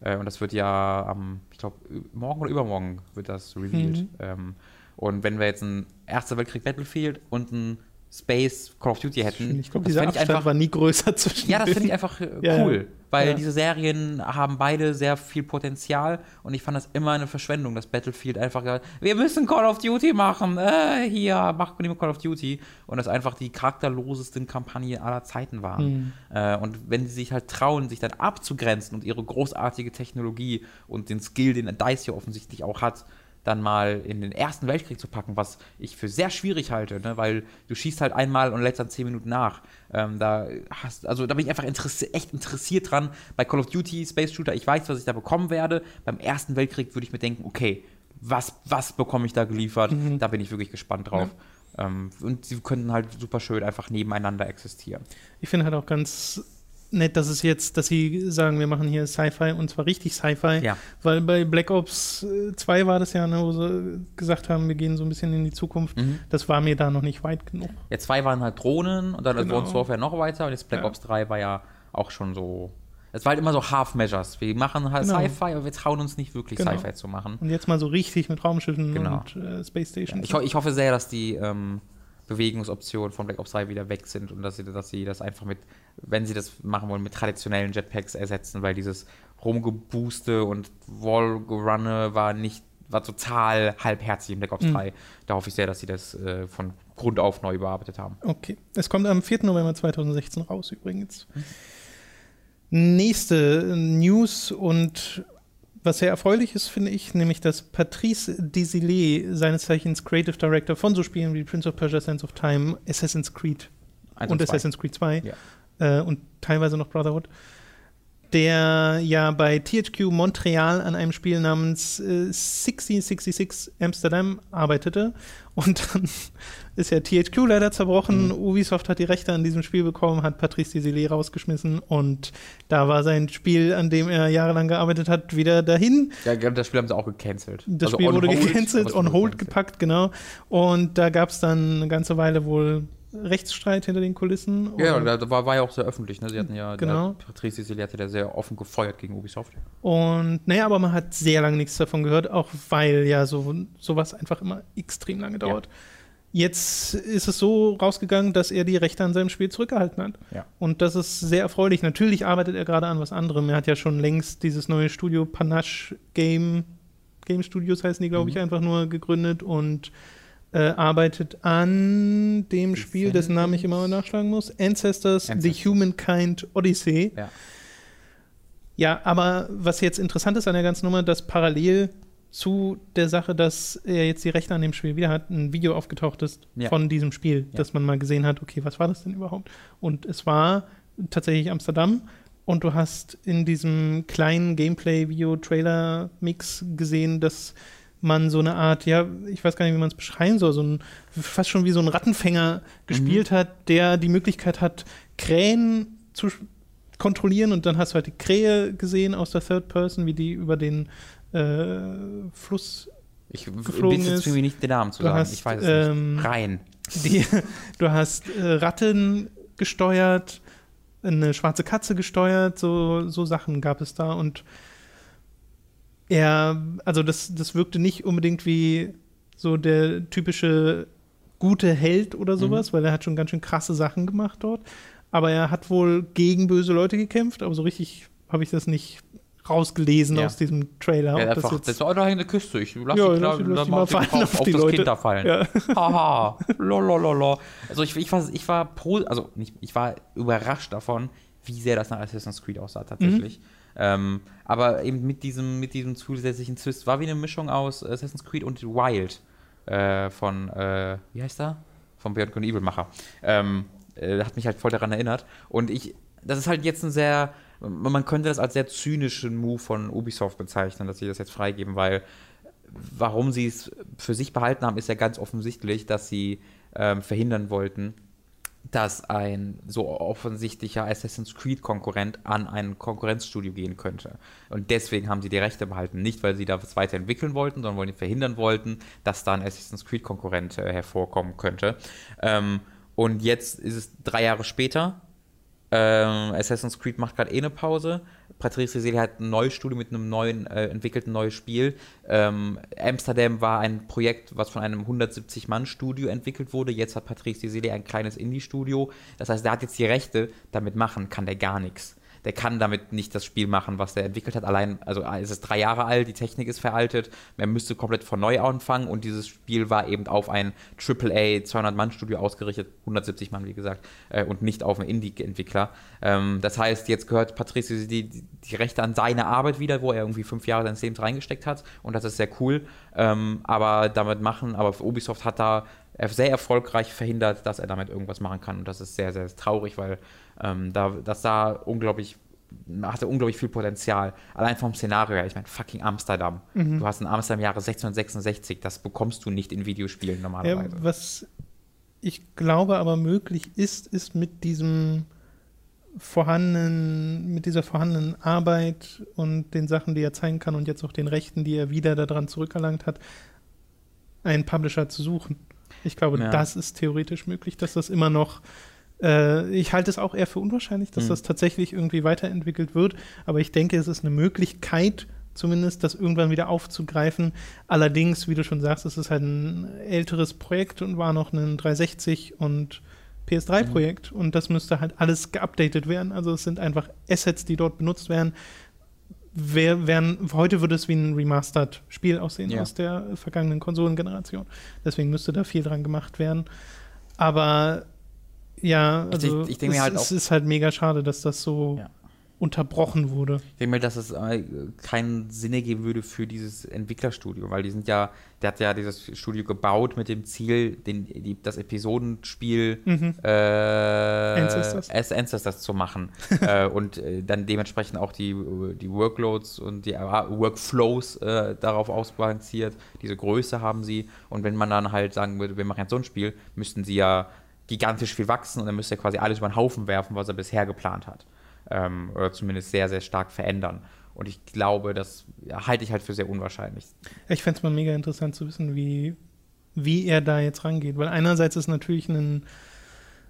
Äh, und das wird ja am, ich glaube, morgen oder übermorgen wird das revealed. Mhm. Ähm, und wenn wir jetzt ein Erster Weltkrieg Battlefield und ein Space Call of Duty hätten. Ich glaube, dieser Abstand einfach, war nie größer [laughs] zwischen Ja, das finde ich einfach äh, cool, ja, weil ja. diese Serien haben beide sehr viel Potenzial und ich fand das immer eine Verschwendung, dass Battlefield einfach gesagt wir müssen Call of Duty machen, äh, hier, mach Call of Duty und das einfach die charakterlosesten Kampagnen aller Zeiten waren. Mhm. Äh, und wenn sie sich halt trauen, sich dann abzugrenzen und ihre großartige Technologie und den Skill, den DICE hier offensichtlich auch hat, dann mal in den Ersten Weltkrieg zu packen, was ich für sehr schwierig halte, ne? weil du schießt halt einmal und lädst dann zehn Minuten nach. Ähm, da hast, also da bin ich einfach interessi echt interessiert dran. Bei Call of Duty, Space Shooter, ich weiß, was ich da bekommen werde. Beim Ersten Weltkrieg würde ich mir denken, okay, was, was bekomme ich da geliefert? Mhm. Da bin ich wirklich gespannt drauf. Ja. Ähm, und sie könnten halt super schön einfach nebeneinander existieren. Ich finde halt auch ganz nett, dass es jetzt, dass sie sagen, wir machen hier Sci-Fi und zwar richtig Sci-Fi. Ja. Weil bei Black Ops 2 war das ja, ne, wo sie gesagt haben, wir gehen so ein bisschen in die Zukunft. Mhm. Das war mir da noch nicht weit genug. Ja, zwei waren halt Drohnen und dann Genau. Advanced Warfare noch weiter und jetzt Black Ja. Ops 3 war ja auch schon so. Es war halt immer so Half Measures. Wir machen halt Genau. Sci-Fi, aber wir trauen uns nicht wirklich Genau. Sci-Fi zu machen. Und jetzt mal so richtig mit Raumschiffen Genau. und äh, Space Stations. Ich, ho ich hoffe sehr, dass die ähm, Bewegungsoptionen von Black Ops 3 wieder weg sind und dass sie, dass sie das einfach mit, wenn sie das machen wollen, mit traditionellen Jetpacks ersetzen, weil dieses Rumgebooste und Wallrunne war nicht, war total halbherzig in Black Ops Mhm. 3. Da hoffe ich sehr, dass sie das äh, von Grund auf neu überarbeitet haben. Okay. Es kommt am 4. November 2016 raus übrigens. Nächste News und was sehr erfreulich ist, finde ich, nämlich dass Patrice Desilets, seines Zeichens Creative Director von so Spielen wie Prince of Persia, Sense of Time, Assassin's Creed und zwei. Assassin's Creed 2 Ja. äh, und teilweise noch Brotherhood, der ja bei THQ Montreal an einem Spiel namens äh, 1666 Amsterdam arbeitete. Und dann [laughs] ist ja THQ leider zerbrochen. Mhm. Ubisoft hat die Rechte an diesem Spiel bekommen, hat Patrice Desilets rausgeschmissen und da war sein Spiel, an dem er jahrelang gearbeitet hat, wieder dahin. Ja, das Spiel haben sie auch gecancelt. Das Also Spiel wurde hold, gecancelt, on hold gepackt, genau. Und da gab es dann eine ganze Weile wohl Rechtsstreit hinter den Kulissen. Ja, Und- da war, war ja auch sehr öffentlich. Ne? Sie hatten ja, Genau. Patrice Desilets hatte der sehr offen gefeuert gegen Ubisoft. Und naja, aber man hat sehr lange nichts davon gehört, auch weil ja so, sowas einfach immer extrem lange dauert. Jetzt ist es so rausgegangen, dass er die Rechte an seinem Spiel zurückgehalten hat. Ja. Und das ist sehr erfreulich. Natürlich arbeitet er gerade an was anderem. Er hat ja schon längst dieses neue Studio Panache Game, Game Studios heißen die, glaube ich, Mhm. einfach nur gegründet und äh, arbeitet an dem Spiel, dessen Namen ich immer nachschlagen muss, Ancestors, The Ancestors. Humankind Odyssey. Ja. Ja, aber was jetzt interessant ist an der ganzen Nummer, dass parallel zu der Sache, dass er jetzt die Rechte an dem Spiel wieder hat, ein Video aufgetaucht ist Ja. von diesem Spiel, Ja. dass man mal gesehen hat, okay, was war das denn überhaupt? Und es war tatsächlich Amsterdam und du hast in diesem kleinen Gameplay-Video-Trailer-Mix gesehen, dass man so eine Art, ja, ich weiß gar nicht, wie man es beschreiben soll, so ein, fast schon wie so ein Rattenfänger gespielt hat, der die Möglichkeit hat, Krähen zu kontrollieren und dann hast du halt die Krähe gesehen aus der Third Person, wie die über den äh, Fluss, Ich Geflogen ist. jetzt für mich nicht den Namen zu Du sagen. hast, ich weiß es ähm, nicht. Rein. die, du hast äh, Ratten gesteuert, eine schwarze Katze gesteuert, so, so Sachen gab es da und er, also das, das wirkte nicht unbedingt wie so der typische gute Held oder Mhm. sowas, weil er hat schon ganz schön krasse Sachen gemacht dort. Aber er hat wohl gegen böse Leute gekämpft, aber so richtig habe ich das nicht rausgelesen Ja. aus diesem Trailer. Ja, ob das einfach, jetzt- das war da eine Küste. Ich lass Ja, die, lass lass die mal auf, fallen auf auf die das Leute. Kind da fallen. Ja. Haha. Lolololo. Also ich, ich, war, ich war pro, also nicht, ich war überrascht davon, wie sehr das nach Assassin's Creed aussah tatsächlich. Mhm. Ähm, aber eben mit diesem, mit diesem zusätzlichen Twist war wie eine Mischung aus Assassin's Creed und Wild äh, von, äh, wie heißt er? Vom Beyond Good Evil Macher. Ähm, äh, hat mich halt voll daran erinnert. Und ich, das ist halt jetzt ein sehr, man könnte das als sehr zynischen Move von Ubisoft bezeichnen, dass sie das jetzt freigeben, weil warum sie es für sich behalten haben, ist ja ganz offensichtlich, dass sie ähm, verhindern wollten, dass ein so offensichtlicher Assassin's Creed-Konkurrent an ein Konkurrenzstudio gehen könnte. Und deswegen haben sie die Rechte behalten. Nicht, weil sie da was weiterentwickeln wollten, sondern weil sie verhindern wollten, dass da ein Assassin's Creed-Konkurrent äh, hervorkommen könnte. Ähm, und jetzt ist es drei Jahre später. Ähm, Assassin's Creed macht gerade eh eine Pause. Patrice Desilets hat ein neues Studio mit einem neuen, äh, entwickelten neues Spiel. Ähm, Amsterdam war ein Projekt, was von einem 170-Mann-Studio entwickelt wurde. Jetzt hat Patrice Desilets ein kleines Indie-Studio. Das heißt, der hat jetzt die Rechte. Damit machen kann der gar nichts. Der kann damit nicht das Spiel machen, was der entwickelt hat. Allein, also es ist drei Jahre alt, die Technik ist veraltet. Er müsste komplett von neu anfangen und dieses Spiel war eben auf ein AAA 200-Mann-Studio ausgerichtet, 170 Mann, wie gesagt, äh, und nicht auf einen Indie-Entwickler. Ähm, das heißt, jetzt gehört Patrice die, die, die Rechte an seine Arbeit wieder, wo er irgendwie fünf Jahre seines Lebens reingesteckt hat und das ist sehr cool. Ähm, aber damit machen, aber Ubisoft hat da sehr erfolgreich verhindert, dass er damit irgendwas machen kann. Und das ist sehr, sehr traurig, weil ähm, da, das da unglaublich, hatte unglaublich viel Potenzial. Allein vom Szenario her, ich meine, fucking Amsterdam. Du hast in Amsterdam im Jahre 1666, das bekommst du nicht in Videospielen Ja, normalerweise. was ich glaube aber möglich ist, ist mit diesem vorhandenen, mit dieser vorhandenen Arbeit und den Sachen, die er zeigen kann und jetzt auch den Rechten, die er wieder daran zurückerlangt hat, einen Publisher zu suchen. Ich glaube, ja. das ist theoretisch möglich, dass das immer noch äh, ich halte es auch eher für unwahrscheinlich, dass mhm. das tatsächlich irgendwie weiterentwickelt wird, aber ich denke, es ist eine Möglichkeit, zumindest das irgendwann wieder aufzugreifen. Allerdings, wie du schon sagst, es ist halt ein älteres Projekt und war noch ein 360 und PS3-Projekt mhm. und das müsste halt alles geupdatet werden. Also es sind einfach Assets, die dort benutzt werden. Wer, wären, heute würde es wie ein Remastered-Spiel aussehen ja. aus der vergangenen Konsolengeneration. Deswegen müsste da viel dran gemacht werden. Aber ja, also ich, ich, ich es, halt es ist halt mega schade, dass das so ja unterbrochen wurde. Ich denke mal, dass es äh, keinen Sinn ergeben würde für dieses Entwicklerstudio, weil die sind ja, der hat ja dieses Studio gebaut mit dem Ziel, den, die, das Episodenspiel mhm. äh, Ancestors. As Ancestors zu machen [laughs] äh, und äh, dann dementsprechend auch die, die Workloads und die äh, Workflows äh, darauf ausbalanciert. Diese Größe haben sie und wenn man dann halt sagen würde, wir machen jetzt so ein Spiel, müssten sie ja gigantisch viel wachsen und dann müsste er quasi alles über den Haufen werfen, was er bisher geplant hat ähm, oder zumindest sehr, sehr stark verändern. Und ich glaube, das halte ich halt für sehr unwahrscheinlich. Ich fände es mal mega interessant zu wissen, wie, wie er da jetzt rangeht. Weil einerseits ist natürlich ein,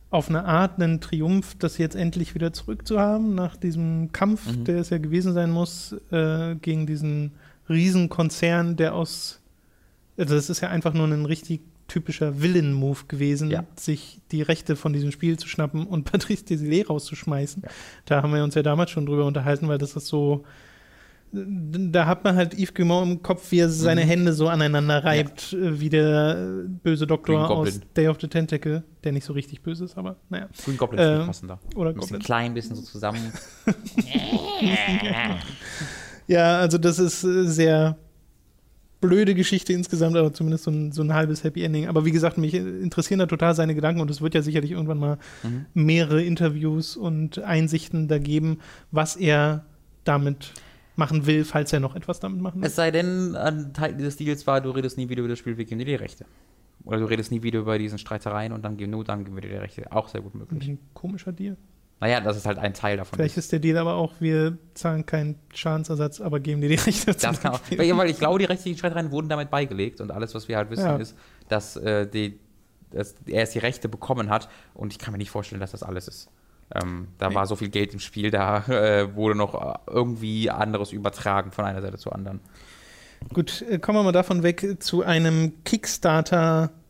auf eine Art ein Triumph, das jetzt endlich wieder zurückzuhaben, nach diesem Kampf, mhm. der es ja gewesen sein muss, äh, gegen diesen Riesenkonzern, der aus. Also das ist ja einfach nur ein richtig typischer Villain-Move gewesen, ja. sich die Rechte von diesem Spiel zu schnappen und [laughs] Patrice Desilets rauszuschmeißen. Ja. Da haben wir uns ja damals schon drüber unterhalten, weil das ist so. Da hat man halt Yves Guillemot im Kopf, wie er seine mhm. Hände so aneinander reibt, ja. Äh, wie der böse Doktor aus Day of the Tentacle, der nicht so richtig böse ist, aber naja. Green Goblin ist äh, passender. Oder ein bisschen klein, ein bisschen so zusammen. [laughs] [laughs] ja, also das ist äh, sehr blöde Geschichte insgesamt, aber zumindest so ein, so ein halbes Happy Ending. Aber wie gesagt, mich interessieren da total seine Gedanken und es wird ja sicherlich irgendwann mal mhm. mehrere Interviews und Einsichten da geben, was er damit machen will, falls er noch etwas damit machen will. Es sei denn, ein Teil dieses Deals war, du redest nie wieder über das Spiel, wir geben dir die Rechte. Oder du redest nie wieder über diesen Streitereien und dann nur dann geben wir dir die Rechte. Auch sehr gut möglich. Ein komischer Deal. Naja, das ist halt ein Teil davon. Vielleicht ist der Deal aber auch, wir zahlen keinen Schadensersatz, aber geben dir die [laughs] Rechte. Das kann auch, weil ich glaube, die rechtlichen Streitereien wurden damit beigelegt und alles, was wir halt wissen, ja. ist, dass, äh, die, dass er es die Rechte bekommen hat und ich kann mir nicht vorstellen, dass das alles ist. Ähm, da nee. war so viel Geld im Spiel, da äh, wurde noch irgendwie anderes übertragen von einer Seite zur anderen. Gut, äh, kommen wir mal davon weg zu einem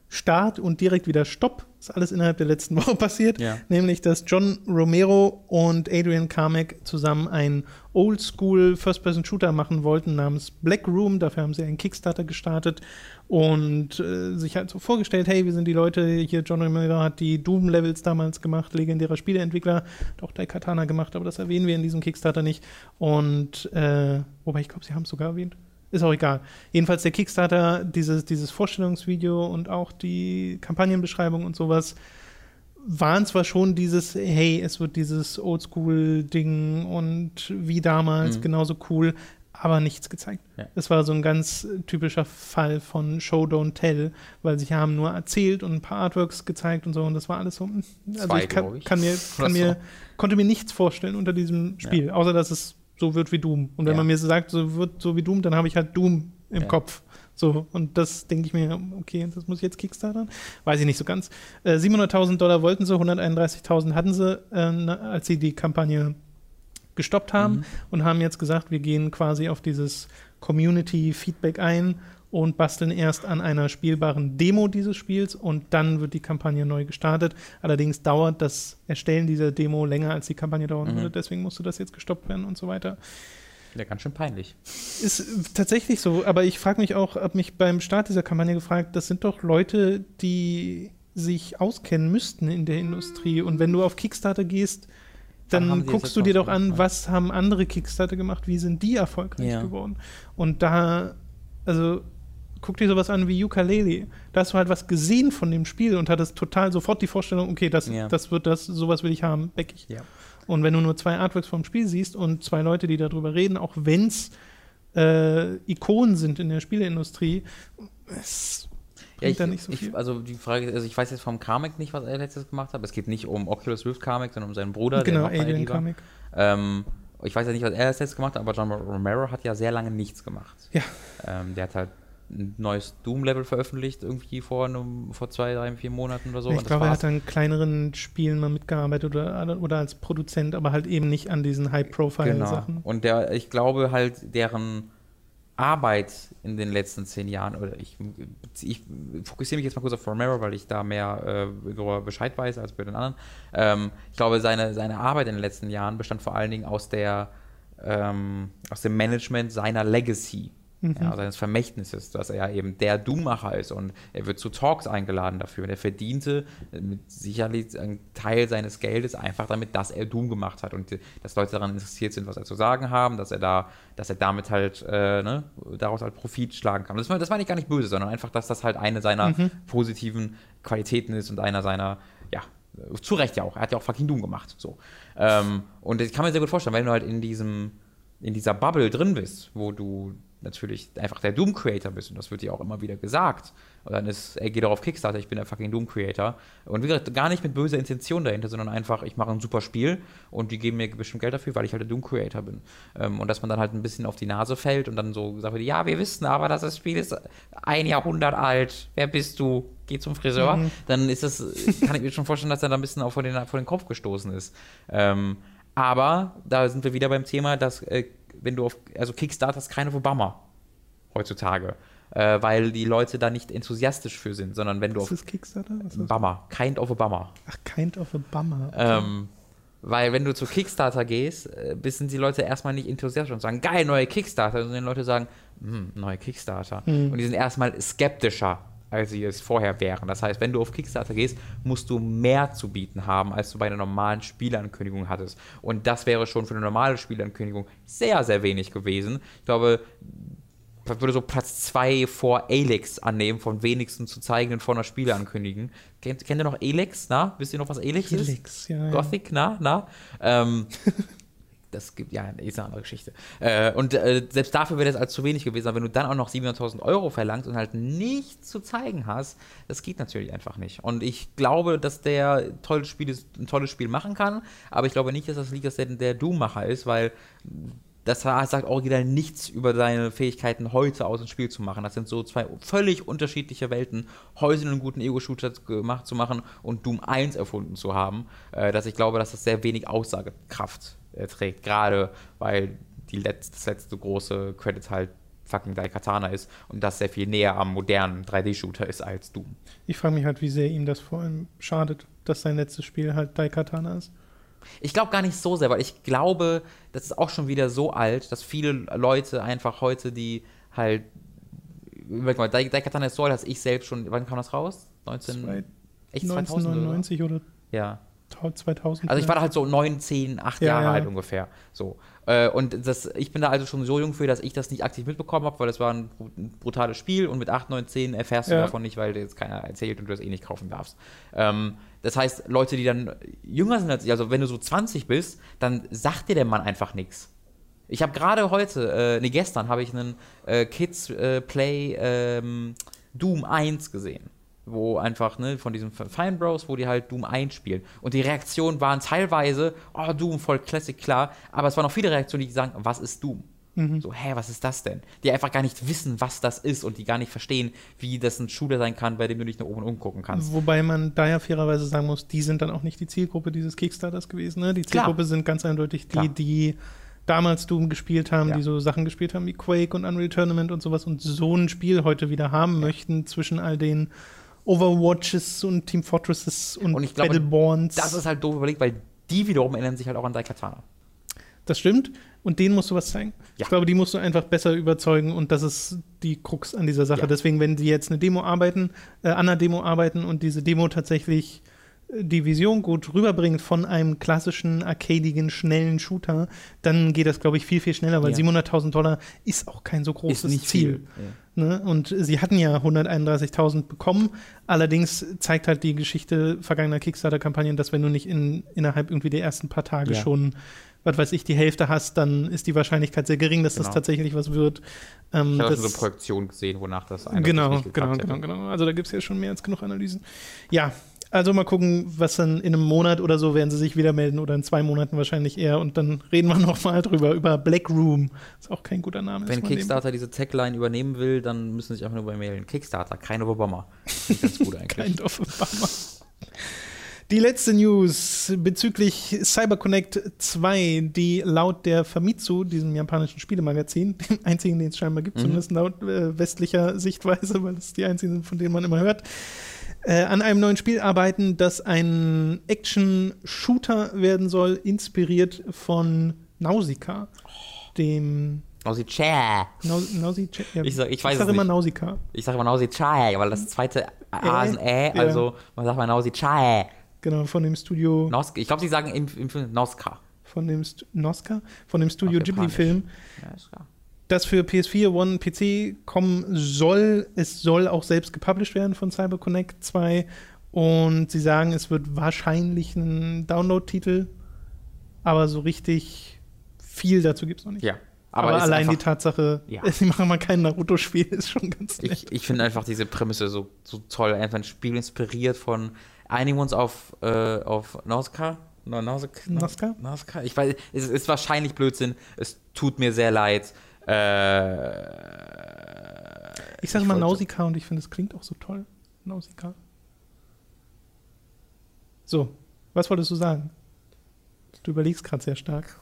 Kickstarter-Start und direkt wieder Stopp ist alles innerhalb der letzten [laughs] Woche passiert. Ja. Nämlich, dass John Romero und Adrian Carmack zusammen einen Oldschool First-Person-Shooter machen wollten namens Black Room. Dafür haben sie einen Kickstarter gestartet und äh, sich halt so vorgestellt: hey, wir sind die Leute. Hier, John Romero hat die Doom-Levels damals gemacht, legendärer Spieleentwickler, hat auch Daikatana gemacht, aber das erwähnen wir in diesem Kickstarter nicht. Und, äh, wobei ich glaube, sie haben es sogar erwähnt. Ist auch egal. Jedenfalls der Kickstarter, dieses, dieses Vorstellungsvideo und auch die Kampagnenbeschreibung und sowas waren zwar schon dieses, hey, es wird dieses Oldschool-Ding und wie damals mhm. genauso cool, aber nichts gezeigt. Ja. Es war so ein ganz typischer Fall von Show, Don't Tell, weil sie haben nur erzählt und ein paar Artworks gezeigt und so und das war alles so. Hm, also Zwei, ich, kann, ich. kann, mir, [laughs] kann mir, konnte mir nichts vorstellen unter diesem Spiel, ja. außer dass es so wird wie Doom. Und wenn ja. man mir sagt, so wird so wie Doom, dann habe ich halt Doom im ja. Kopf. So, und das denke ich mir, okay, das muss ich jetzt Kickstartern? Weiß ich nicht so ganz. Äh, 700.000 Dollar wollten sie, 131.000 hatten sie, äh, als sie die Kampagne gestoppt haben mhm. und haben jetzt gesagt, wir gehen quasi auf dieses Community-Feedback ein und basteln erst an einer spielbaren Demo dieses Spiels und dann wird die Kampagne neu gestartet. Allerdings dauert das Erstellen dieser Demo länger, als die Kampagne dauern mhm. würde. Deswegen musste das jetzt gestoppt werden und so weiter. Ja, ganz schön peinlich. Ist tatsächlich so, aber ich frage mich auch, habe mich beim Start dieser Kampagne gefragt, das sind doch Leute, die sich auskennen müssten in der Industrie. Und wenn du auf Kickstarter gehst, dann, dann guckst du dir doch an, was haben andere Kickstarter gemacht, wie sind die erfolgreich ja. geworden. Und da, also guck dir sowas an wie Ukulele. Da hast du halt was gesehen von dem Spiel und hattest total sofort die Vorstellung, okay, das, ja. das wird das, sowas will ich haben, weg ich. Ja. Und wenn du nur zwei Artworks vom Spiel siehst und zwei Leute, die darüber reden, auch wenn es äh, Ikonen sind in der Spieleindustrie, es ja, ich, nicht so viel. Ich, also die Frage, also ich weiß jetzt vom Kamek nicht, was er letztes gemacht hat. Es geht nicht um Oculus Rift Kamek, sondern um seinen Bruder. Genau, Alien Kamek. Ähm, ich weiß ja nicht, was er jetzt gemacht hat, aber John Romero hat ja sehr lange nichts gemacht. Ja. Ähm, der hat halt ein neues Doom-Level veröffentlicht, irgendwie vor, einem, vor zwei, drei, vier Monaten oder so. Ich glaube, er hat an kleineren Spielen mal mitgearbeitet oder, oder als Produzent, aber halt eben nicht an diesen High-Profile-Sachen. Genau. Und der, ich glaube halt, deren Arbeit in den letzten zehn Jahren, oder ich, ich fokussiere mich jetzt mal kurz auf Romero, weil ich da mehr äh, Bescheid weiß als bei den anderen. Ähm, ich glaube, seine, seine Arbeit in den letzten Jahren bestand vor allen Dingen aus der ähm, aus dem Management seiner Legacy mhm. ja, seines Vermächtnisses, dass er eben der Doommacher ist und er wird zu Talks eingeladen dafür. Und er verdiente mit sicherlich einen Teil seines Geldes einfach damit, dass er Doom gemacht hat und dass Leute daran interessiert sind, was er zu sagen haben, dass er da, dass er damit halt äh, ne, daraus halt Profit schlagen kann. Das, das war nicht gar nicht böse, sondern einfach, dass das halt eine seiner mhm. positiven Qualitäten ist und einer seiner, ja, zu Recht ja auch. Er hat ja auch fucking Doom gemacht. So. Ähm, und ich kann mir sehr gut vorstellen, wenn du halt in diesem in dieser Bubble drin bist, wo du natürlich einfach der Doom-Creator bist und das wird dir auch immer wieder gesagt. Und dann ist, ey, geh doch auf Kickstarter, ich bin der fucking Doom-Creator. Und wie gesagt, gar nicht mit böser Intention dahinter, sondern einfach, ich mache ein super Spiel und die geben mir bestimmt Geld dafür, weil ich halt der Doom-Creator bin. Ähm, und dass man dann halt ein bisschen auf die Nase fällt und dann so sagt, ja, wir wissen aber, dass das Spiel ist ein Jahrhundert alt. Wer bist du? Geh zum Friseur. Mhm. Dann ist das, kann ich mir schon vorstellen, dass er da ein bisschen auch vor den, vor den Kopf gestoßen ist. Ähm, aber da sind wir wieder beim Thema, dass äh, wenn du auf, also Kickstarter ist keine Obama heutzutage. Äh, weil die Leute da nicht enthusiastisch für sind, sondern wenn du Was auf. Ist Kickstarter? Was ist Bummer. Kind of a Bummer. Ach, Kind of a Bummer. Okay. Ähm, weil wenn du zu Kickstarter gehst, äh, sind die Leute erstmal nicht enthusiastisch und sagen, geil, neue Kickstarter, sondern die Leute sagen, hm, neue Kickstarter. Hm. Und die sind erstmal skeptischer als sie es vorher wären. Das heißt, wenn du auf Kickstarter gehst, musst du mehr zu bieten haben, als du bei einer normalen Spielankündigung hattest. Und das wäre schon für eine normale Spielankündigung sehr, sehr wenig gewesen. Ich glaube, ich würde so Platz 2 vor Alex annehmen, von wenigsten zu zeigen vor einer Spieleankündigung. Kennt, kennt ihr noch Alex? Na? Wisst ihr noch, was Alex, Alex ist? Alex, ja. Gothic, na? Na? Ähm, [laughs] das gibt ja ist eine andere Geschichte. Äh, und äh, selbst dafür wäre das als zu wenig gewesen. Aber wenn du dann auch noch 700.000 Euro verlangst und halt nichts zu zeigen hast, das geht natürlich einfach nicht. Und ich glaube, dass der tolles Spiel ist, ein tolles Spiel machen kann, aber ich glaube nicht, dass das liegt, dass der der Doom-Macher ist, weil das sagt original nichts über seine Fähigkeiten, heute aus dem Spiel zu machen. Das sind so zwei völlig unterschiedliche Welten, heute einen guten Ego-Shooter gemacht zu machen und Doom 1 erfunden zu haben, äh, dass ich glaube, dass das sehr wenig Aussagekraft äh, trägt. Gerade weil die letzte, das letzte große Credit halt fucking Daikatana ist und das sehr viel näher am modernen 3D-Shooter ist als Doom. Ich frage mich halt, wie sehr ihm das vor allem schadet, dass sein letztes Spiel halt Daikatana ist. Ich glaube gar nicht so sehr, weil ich glaube, das ist auch schon wieder so alt, dass viele Leute einfach heute, die halt. Überleg mal, Daikatana Soul, dass ich selbst schon. Wann kam das raus? 19, Zwei, echt 1999 oder? oder? Ja. 2000. Also ich war da halt so 9, 10, 8 ja, Jahre ja. alt ungefähr. So. Äh, und das, ich bin da also schon so jung für, dass ich das nicht aktiv mitbekommen habe, weil das war ein, brutales Spiel und mit 8, 9, 10 erfährst ja. du davon nicht, weil dir jetzt keiner erzählt und du das eh nicht kaufen darfst. Ähm, das heißt, Leute, die dann jünger sind als ich, also wenn du so 20 bist, dann sagt dir der Mann einfach nichts. Ich habe gerade heute, äh, nee, gestern habe ich einen äh, Kids äh, Play ähm, Doom 1 gesehen wo einfach, ne, von diesen Fine Bros, wo die halt Doom einspielen. Und die Reaktionen waren teilweise, oh, Doom, voll Classic, klar, aber es waren auch viele Reaktionen, die sagen, was ist Doom? Mhm. So, hä, was ist das denn? Die einfach gar nicht wissen, was das ist und die gar nicht verstehen, wie das ein Shooter sein kann, bei dem du dich nach oben umgucken kannst. Wobei man da ja fairerweise sagen muss, die sind dann auch nicht die Zielgruppe dieses Kickstarters gewesen. Ne? Die Zielgruppe Klar. sind ganz eindeutig die, Klar. die damals Doom gespielt haben, ja. die so Sachen gespielt haben wie Quake und Unreal Tournament und sowas und so ein Spiel heute wieder haben ja. möchten zwischen all den Overwatches und Team Fortresses und, und ich glaube, Battleborns. Das ist halt doof überlegt, weil die wiederum erinnern sich halt auch an Daikatana. Das stimmt. Und denen musst du was zeigen. Ja. Ich glaube, die musst du einfach besser überzeugen und das ist die Krux an dieser Sache. Ja. Deswegen, wenn sie jetzt eine Demo arbeiten, äh, an einer Demo arbeiten und diese Demo tatsächlich die Vision gut rüberbringt von einem klassischen, arcadigen, schnellen Shooter, dann geht das, glaube ich, viel, viel schneller, weil ja. 700.000 Dollar ist auch kein so großes Ziel. Ja. Ne? Und sie hatten ja 131.000 bekommen. Allerdings zeigt halt die Geschichte vergangener Kickstarter-Kampagnen, dass wenn du nicht in, innerhalb irgendwie der ersten paar Tage ja. schon was weiß ich, die Hälfte hast, dann ist die Wahrscheinlichkeit sehr gering, dass genau. das tatsächlich was wird. Ähm, ich habe so eine Projektion gesehen, wonach das Genau, genau, genau, genau. Also da gibt es ja schon mehr als genug Analysen. Ja, also mal gucken, was dann in einem Monat oder so werden sie sich wieder melden oder in zwei Monaten wahrscheinlich eher und dann reden wir [laughs] nochmal drüber, über Black Room. Ist auch kein guter Name. Wenn Kickstarter diese Tagline übernehmen will, dann müssen sie sich einfach nur bei mailen. Kickstarter, kein Obama. Ganz gut [laughs] eigentlich. kein Obama. Die letzte News bezüglich CyberConnect 2, die laut der Famitsu, diesem japanischen Spielemagazin, [laughs] dem einzigen, den es scheinbar gibt, mhm. zumindest laut äh, westlicher Sichtweise, weil es die einzigen sind, von denen man immer hört, äh, an einem neuen Spiel arbeiten, das ein Action-Shooter werden soll, inspiriert von Nausicaa, dem Nausicaa. Nausicaa. Ja. Ich, sag, ich, weiß ich sag immer Nausicaa. Ich sage immer Nausicaa, weil das zweite A ist ein Ä, also man sagt mal Nausicaa. Genau, von dem Studio. Nos ich glaube, sie sagen im, im Noska. Von dem St Noska? Von dem Studio Ghibli-Film. Ja, ist klar das für PS4, One, PC kommen soll. Es soll auch selbst gepublished werden von CyberConnect 2. Und sie sagen, es wird wahrscheinlich ein Download-Titel, aber so richtig viel dazu gibt es noch nicht. Ja. Aber, aber allein einfach, die Tatsache, ja. [laughs] sie machen mal kein Naruto-Spiel, ist schon ganz nett. Ich, ich finde einfach diese Prämisse so, so toll. Einfach ein Spiel inspiriert von einigen uns auf, äh, auf Nausicaa. Nausicaa? Nausicaa? Ich weiß, es ist wahrscheinlich Blödsinn. Es tut mir sehr leid. Äh, ich sage mal Nausicaa und ich finde, es klingt auch so toll. Nausicaa. So, was wolltest du sagen? Du überlegst gerade sehr stark.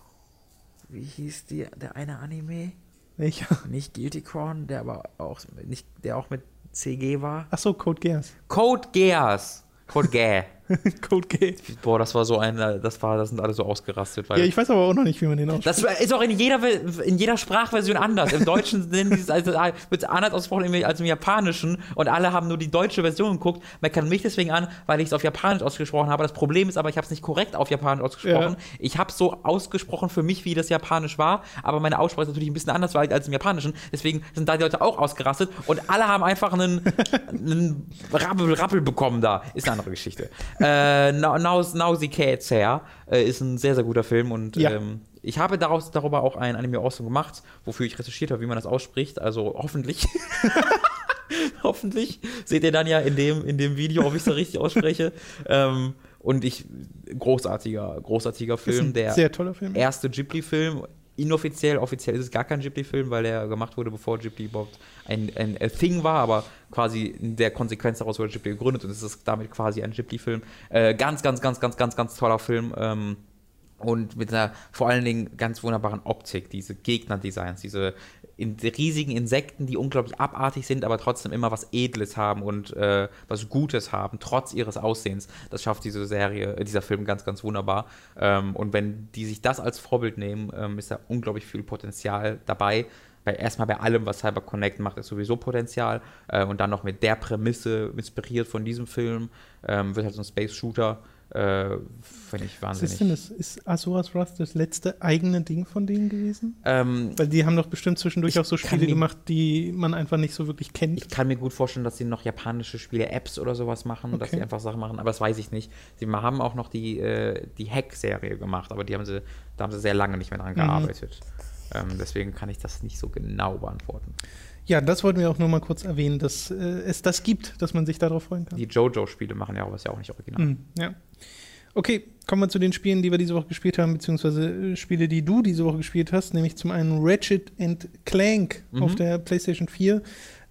Wie hieß die, der eine Anime? Welcher? Nicht Guilty Crown, der aber auch nicht, der auch mit CG war. Ach so, Code Geass. Code Geass. Code Gay. [laughs] Code Gay. Boah, das war so ein, das war, das sind alle so ausgerastet. ja, ich weiß aber auch noch nicht, wie man den ausspricht. Das ist auch in jeder, in jeder Sprachversion anders. Im Deutschen [laughs] also, wird es anders ausgesprochen als im Japanischen und alle haben nur die deutsche Version geguckt. Man kann mich deswegen an, weil ich es auf Japanisch ausgesprochen habe. Das Problem ist aber, ich habe es nicht korrekt auf Japanisch ausgesprochen. Ja. Ich habe es so ausgesprochen für mich, wie das Japanisch war, aber meine Aussprache ist natürlich ein bisschen anders als im Japanischen. Deswegen sind da die Leute auch ausgerastet und alle haben einfach einen, [laughs] einen Rappel, Rappel bekommen da. Ist eine andere Geschichte. Äh, Nausicaa äh, ist ein sehr, sehr guter Film und ja. ähm, ich habe daraus, darüber auch ein Anime Awesome gemacht, wofür ich recherchiert habe, wie man das ausspricht. Also hoffentlich. [laughs] hoffentlich seht ihr dann ja in dem, in dem Video, ob ich es richtig ausspreche. ähm, und ich, großartiger, großartiger Film. der sehr toller Film. Erste Ghibli-Film inoffiziell, offiziell ist es gar kein Ghibli-Film, weil der gemacht wurde, bevor Ghibli überhaupt ein, ein, ein Thing war, aber quasi in der Konsequenz daraus wurde Ghibli gegründet und es ist damit quasi ein Ghibli-Film. Äh, ganz, ganz, ganz, ganz, ganz, ganz toller Film. Ähm, und mit einer vor allen Dingen ganz wunderbaren Optik, diese Gegnerdesigns, diese in riesigen Insekten, die unglaublich abartig sind, aber trotzdem immer was Edles haben und äh, was Gutes haben, trotz ihres Aussehens. Das schafft diese Serie, äh, dieser Film ganz, ganz wunderbar. Ähm, und wenn die sich das als Vorbild nehmen, ähm, ist da unglaublich viel Potenzial dabei. Weil erstmal bei allem, was Cyber Connect macht, ist sowieso Potenzial. Äh, und dann noch mit der Prämisse, inspiriert von diesem Film, ähm, wird halt so ein Space-Shooter äh, Finde ich wahnsinnig. Was ist denn das? Ist Azuras Wrath das letzte eigene Ding von denen gewesen? Ähm, Weil die haben doch bestimmt zwischendurch auch so Spiele gemacht, die man einfach nicht so wirklich kennt. Ich kann mir gut vorstellen, dass sie noch japanische Spiele, Apps oder sowas machen, okay. dass sie einfach Sachen machen, aber das weiß ich nicht. Sie haben auch noch die, äh, die Hack-Serie gemacht, aber die haben sie, da haben sie sehr lange nicht mehr dran mhm. gearbeitet. Ähm, deswegen kann ich das nicht so genau beantworten. Ja, das wollten wir auch nur mal kurz erwähnen, dass äh, es das gibt, dass man sich darauf freuen kann. Die JoJo-Spiele machen ja auch was ja auch nicht original. Mhm, ja. Okay, kommen wir zu den Spielen, die wir diese Woche gespielt haben, beziehungsweise äh, Spiele, die du diese Woche gespielt hast, nämlich zum einen Ratchet Clank mhm. auf der PlayStation 4.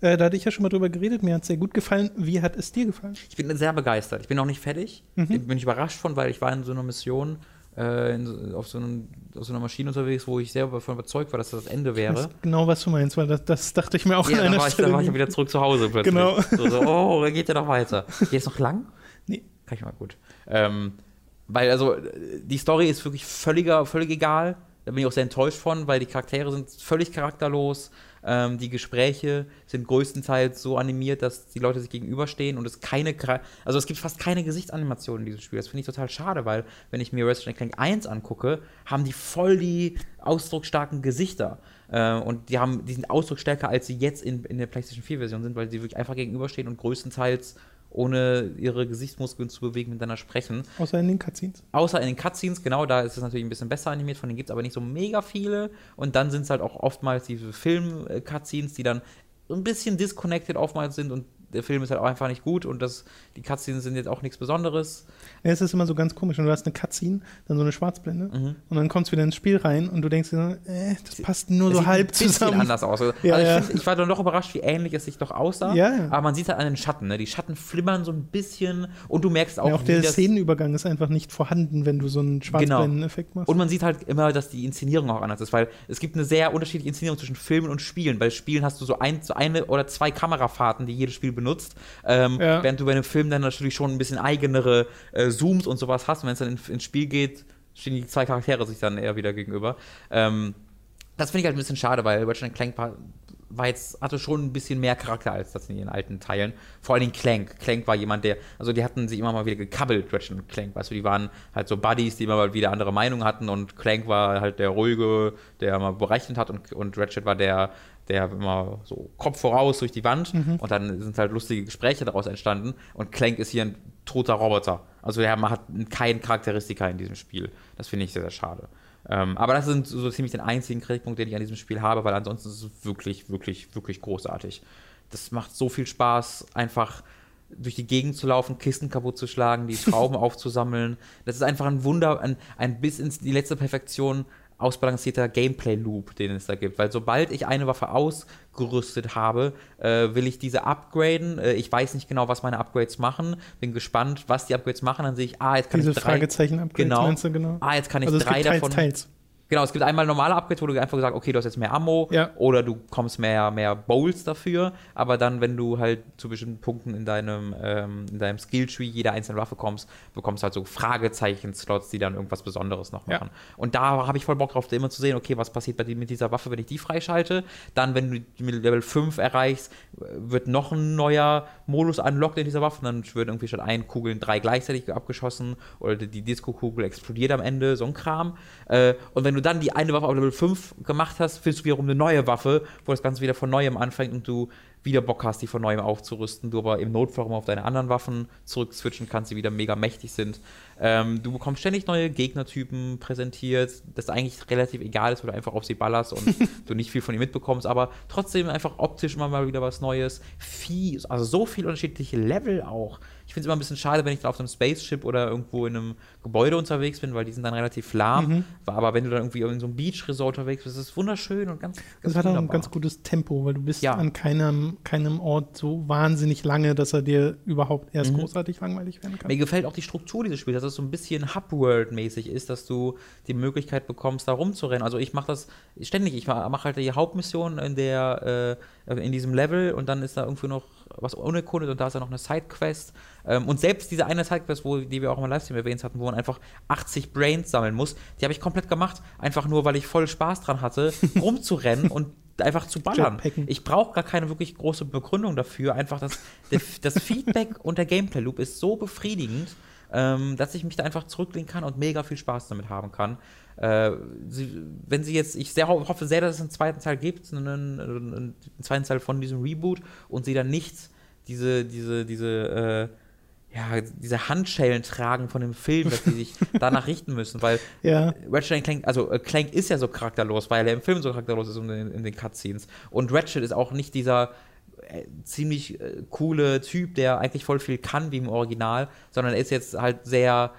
Äh, da hatte ich ja schon mal drüber geredet, mir hat es sehr gut gefallen. Wie hat es dir gefallen? Ich bin sehr begeistert. Ich bin noch nicht fertig. Mhm. Bin ich überrascht von, weil ich war in so einer Mission äh, in, auf, so einem, auf, so einer Maschine unterwegs, wo ich sehr davon überzeugt war, dass das das Ende wäre. Das genau, was du meinst, weil das, das dachte ich mir auch ja, an einer war Stelle. Ich, da war ich wieder zurück zu Hause plötzlich. Genau. So, so oh, da geht ja noch weiter. Geht es noch lang? Nee. Kann ich mal gut. Ähm, weil, also, die Story ist wirklich völliger, völlig egal. Da bin ich auch sehr enttäuscht von, weil die Charaktere sind völlig charakterlos. Ähm, die Gespräche sind größtenteils so animiert, dass die Leute sich gegenüberstehen und es keine, also es gibt fast keine Gesichtsanimationen in diesem Spiel. Das finde ich total schade, weil wenn ich mir Resident Clank 1 angucke, haben die voll die ausdrucksstarken Gesichter. Äh, und die haben, die sind ausdrucksstärker, als sie jetzt in, in der PlayStation 4 Version sind, weil sie wirklich einfach gegenüberstehen und größtenteils ohne ihre Gesichtsmuskeln zu bewegen, miteinander sprechen. Außer in den Cutscenes. Außer in den Cutscenes, genau, da ist es natürlich ein bisschen besser animiert, von denen gibt es aber nicht so mega viele. Und dann sind es halt auch oftmals diese Film-Cutscenes, die dann ein bisschen disconnected oftmals sind und der Film ist halt auch einfach nicht gut und das, die Cutscenes sind jetzt auch nichts Besonderes. Ja, es ist immer so ganz komisch. Und du hast eine Cutscene, dann so eine Schwarzblende mhm. und dann kommst du wieder ins Spiel rein und du denkst dir, äh, das passt nur das so halb zusammen. Sieht ein anders aus. Also, ja, ich, ja. find, ich, war dann doch überrascht, wie ähnlich es sich doch aussah. Ja, Aber man sieht halt an den Schatten. Ne? Die Schatten flimmern so ein bisschen und du merkst auch, ja, auch der Szenenübergang ist einfach nicht vorhanden, wenn du so einen Schwarzblenden-Effekt genau. machst. Und man sieht halt immer, dass die Inszenierung auch anders ist, weil es gibt eine sehr unterschiedliche Inszenierung zwischen Filmen und Spielen. Bei Spielen hast du so, ein, so eine oder zwei Kamerafahrten, die jedes Spiel benutzt. Ähm, ähm, ja. Während du bei einem Film dann natürlich schon ein bisschen eigenere äh, Zooms und sowas hast. Und wenn es dann in, ins Spiel geht, stehen die zwei Charaktere sich dann eher wieder gegenüber. Ähm, das finde ich halt ein bisschen schade, weil Ratchet Clank war jetzt, hatte schon ein bisschen mehr Charakter als das in den alten Teilen. Vor allem Clank. Clank war jemand, der, also die hatten sich immer mal wieder gekabbelt, Ratchet und Clank. Weißt du, die waren halt so Buddies, die immer mal wieder andere Meinungen hatten und Clank war halt der ruhige, der mal berechnet hat und, und Ratchet war der, der immer so Kopf voraus durch die Wand mhm. und dann sind halt lustige Gespräche daraus entstanden und Clank ist hier ein toter Roboter. Also er hat kein Charakteristika in diesem Spiel. Das finde ich sehr, sehr schade. Ähm, aber das sind so, ziemlich den einzigen Kritikpunkt, den ich an diesem Spiel habe, weil ansonsten ist es wirklich, wirklich, wirklich großartig. Das macht so viel Spaß, einfach durch die Gegend zu laufen, Kisten kaputt zu schlagen, die [laughs] Trauben aufzusammeln. Das ist einfach ein Wunder, ein, ein bis ins die letzte Perfektion ausbalancierter Gameplay-Loop, den es da gibt. Weil sobald ich eine Waffe ausgerüstet habe, äh, will ich diese upgraden. Äh, ich weiß nicht genau, was meine Upgrades machen. Bin gespannt, was die Upgrades machen. Dann sehe ich, ah, jetzt kann diese ich drei... Fragezeichen-Upgrades genau. meinst du genau? Ah, jetzt kann ich also drei teils, davon... Teils. Genau, es gibt einmal normale Upgrades, wo du einfach gesagt okay, du hast jetzt mehr Ammo ja. oder du kommst mehr, mehr Bowls dafür, aber dann, wenn du halt zu bestimmten Punkten in deinem, ähm, in deinem Skilltree jeder einzelne Waffe kommst, bekommst du halt so Fragezeichen-Slots, die dann irgendwas Besonderes noch machen. Ja. Und da habe ich voll Bock drauf, immer zu sehen, okay, was passiert bei dir mit dieser Waffe, wenn ich die freischalte. Dann, wenn du Level 5 erreichst, wird noch ein neuer Modus unlocked in dieser Waffe, dann wird irgendwie schon ein Kugeln drei gleichzeitig abgeschossen oder die Disco-Kugel explodiert am Ende, so ein Kram. Äh, und wenn du dann die eine Waffe auf Level 5 gemacht hast, findest du wiederum eine neue Waffe, wo das Ganze wieder von neuem anfängt und du wieder Bock hast, die von neuem aufzurüsten, du aber im Notfall auf deine anderen Waffen zurückswitchen kannst, die wieder mega mächtig sind. Ähm, du bekommst ständig neue Gegnertypen präsentiert, das eigentlich relativ egal ist, weil du einfach auf sie ballerst und [laughs] du nicht viel von ihnen mitbekommst, aber trotzdem einfach optisch immer mal wieder was Neues. Viel, also so viele unterschiedliche Level auch ich finde es immer ein bisschen schade, wenn ich da auf einem Spaceship oder irgendwo in einem Gebäude unterwegs bin, weil die sind dann relativ lahm. Mhm. Aber wenn du dann irgendwie in so einem Beach-Resort unterwegs bist, ist es wunderschön und ganz, ganz Das hat auch ein ganz gutes Tempo, weil du bist ja. an keinem, keinem Ort so wahnsinnig lange, dass er dir überhaupt erst mhm. großartig langweilig werden kann. Mir gefällt auch die Struktur dieses Spiels, dass es so ein bisschen Hub-World-mäßig ist, dass du die Möglichkeit bekommst, da rumzurennen. Also ich mache das ständig. Ich mache halt die Hauptmission in der äh, in diesem Level und dann ist da irgendwie noch was unerkundet und da ist ja noch eine Sidequest. Ähm, und selbst diese eine Sidequest, wo, die wir auch im Livestream erwähnt hatten, wo man einfach 80 Brains sammeln muss, die habe ich komplett gemacht, einfach nur, weil ich voll Spaß dran hatte, [laughs] rumzurennen und einfach zu ballern. Ich brauche gar keine wirklich große Begründung dafür. Einfach das, das Feedback [laughs] und der Gameplay-Loop ist so befriedigend, ähm, dass ich mich da einfach zurücklehnen kann und mega viel Spaß damit haben kann. Äh, sie, wenn sie jetzt, ich sehr, hoffe sehr, dass es einen zweiten Teil gibt, einen, einen, zweiten Teil von diesem Reboot und sie dann nicht diese, diese, diese, äh, ja, diese Handschellen tragen von dem Film, dass sie sich [laughs] danach richten müssen, weil ja. Ratchet Clank, also äh, Clank ist ja so charakterlos, weil er im Film so charakterlos ist in, in den Cutscenes. Und Ratchet ist auch nicht dieser äh, ziemlich äh, coole Typ, der eigentlich voll viel kann wie im Original, sondern er ist jetzt halt sehr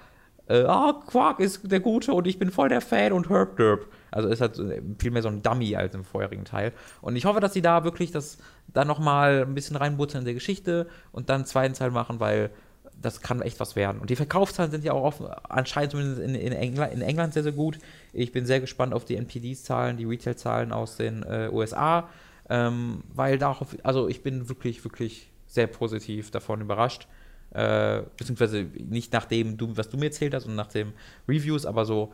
äh, ah, Quark ist der Gute und ich bin voll der Fan und Herb Derb. Also ist halt viel mehr so ein Dummy als im vorherigen Teil. Und ich hoffe, dass sie da wirklich das da nochmal ein bisschen reinbuttern in der Geschichte und dann einen zweiten Teil machen, weil das kann echt was werden. Und die Verkaufszahlen sind ja auch offen, anscheinend zumindest in, in, England, in England sehr, sehr gut. Ich bin sehr gespannt auf die NPD-Zahlen, die Retail-Zahlen aus den äh, USA, ähm, weil da, also ich bin wirklich, wirklich sehr positiv davon überrascht äh, beziehungsweise nicht nach dem, du, was du mir erzählt hast und nach den Reviews, aber so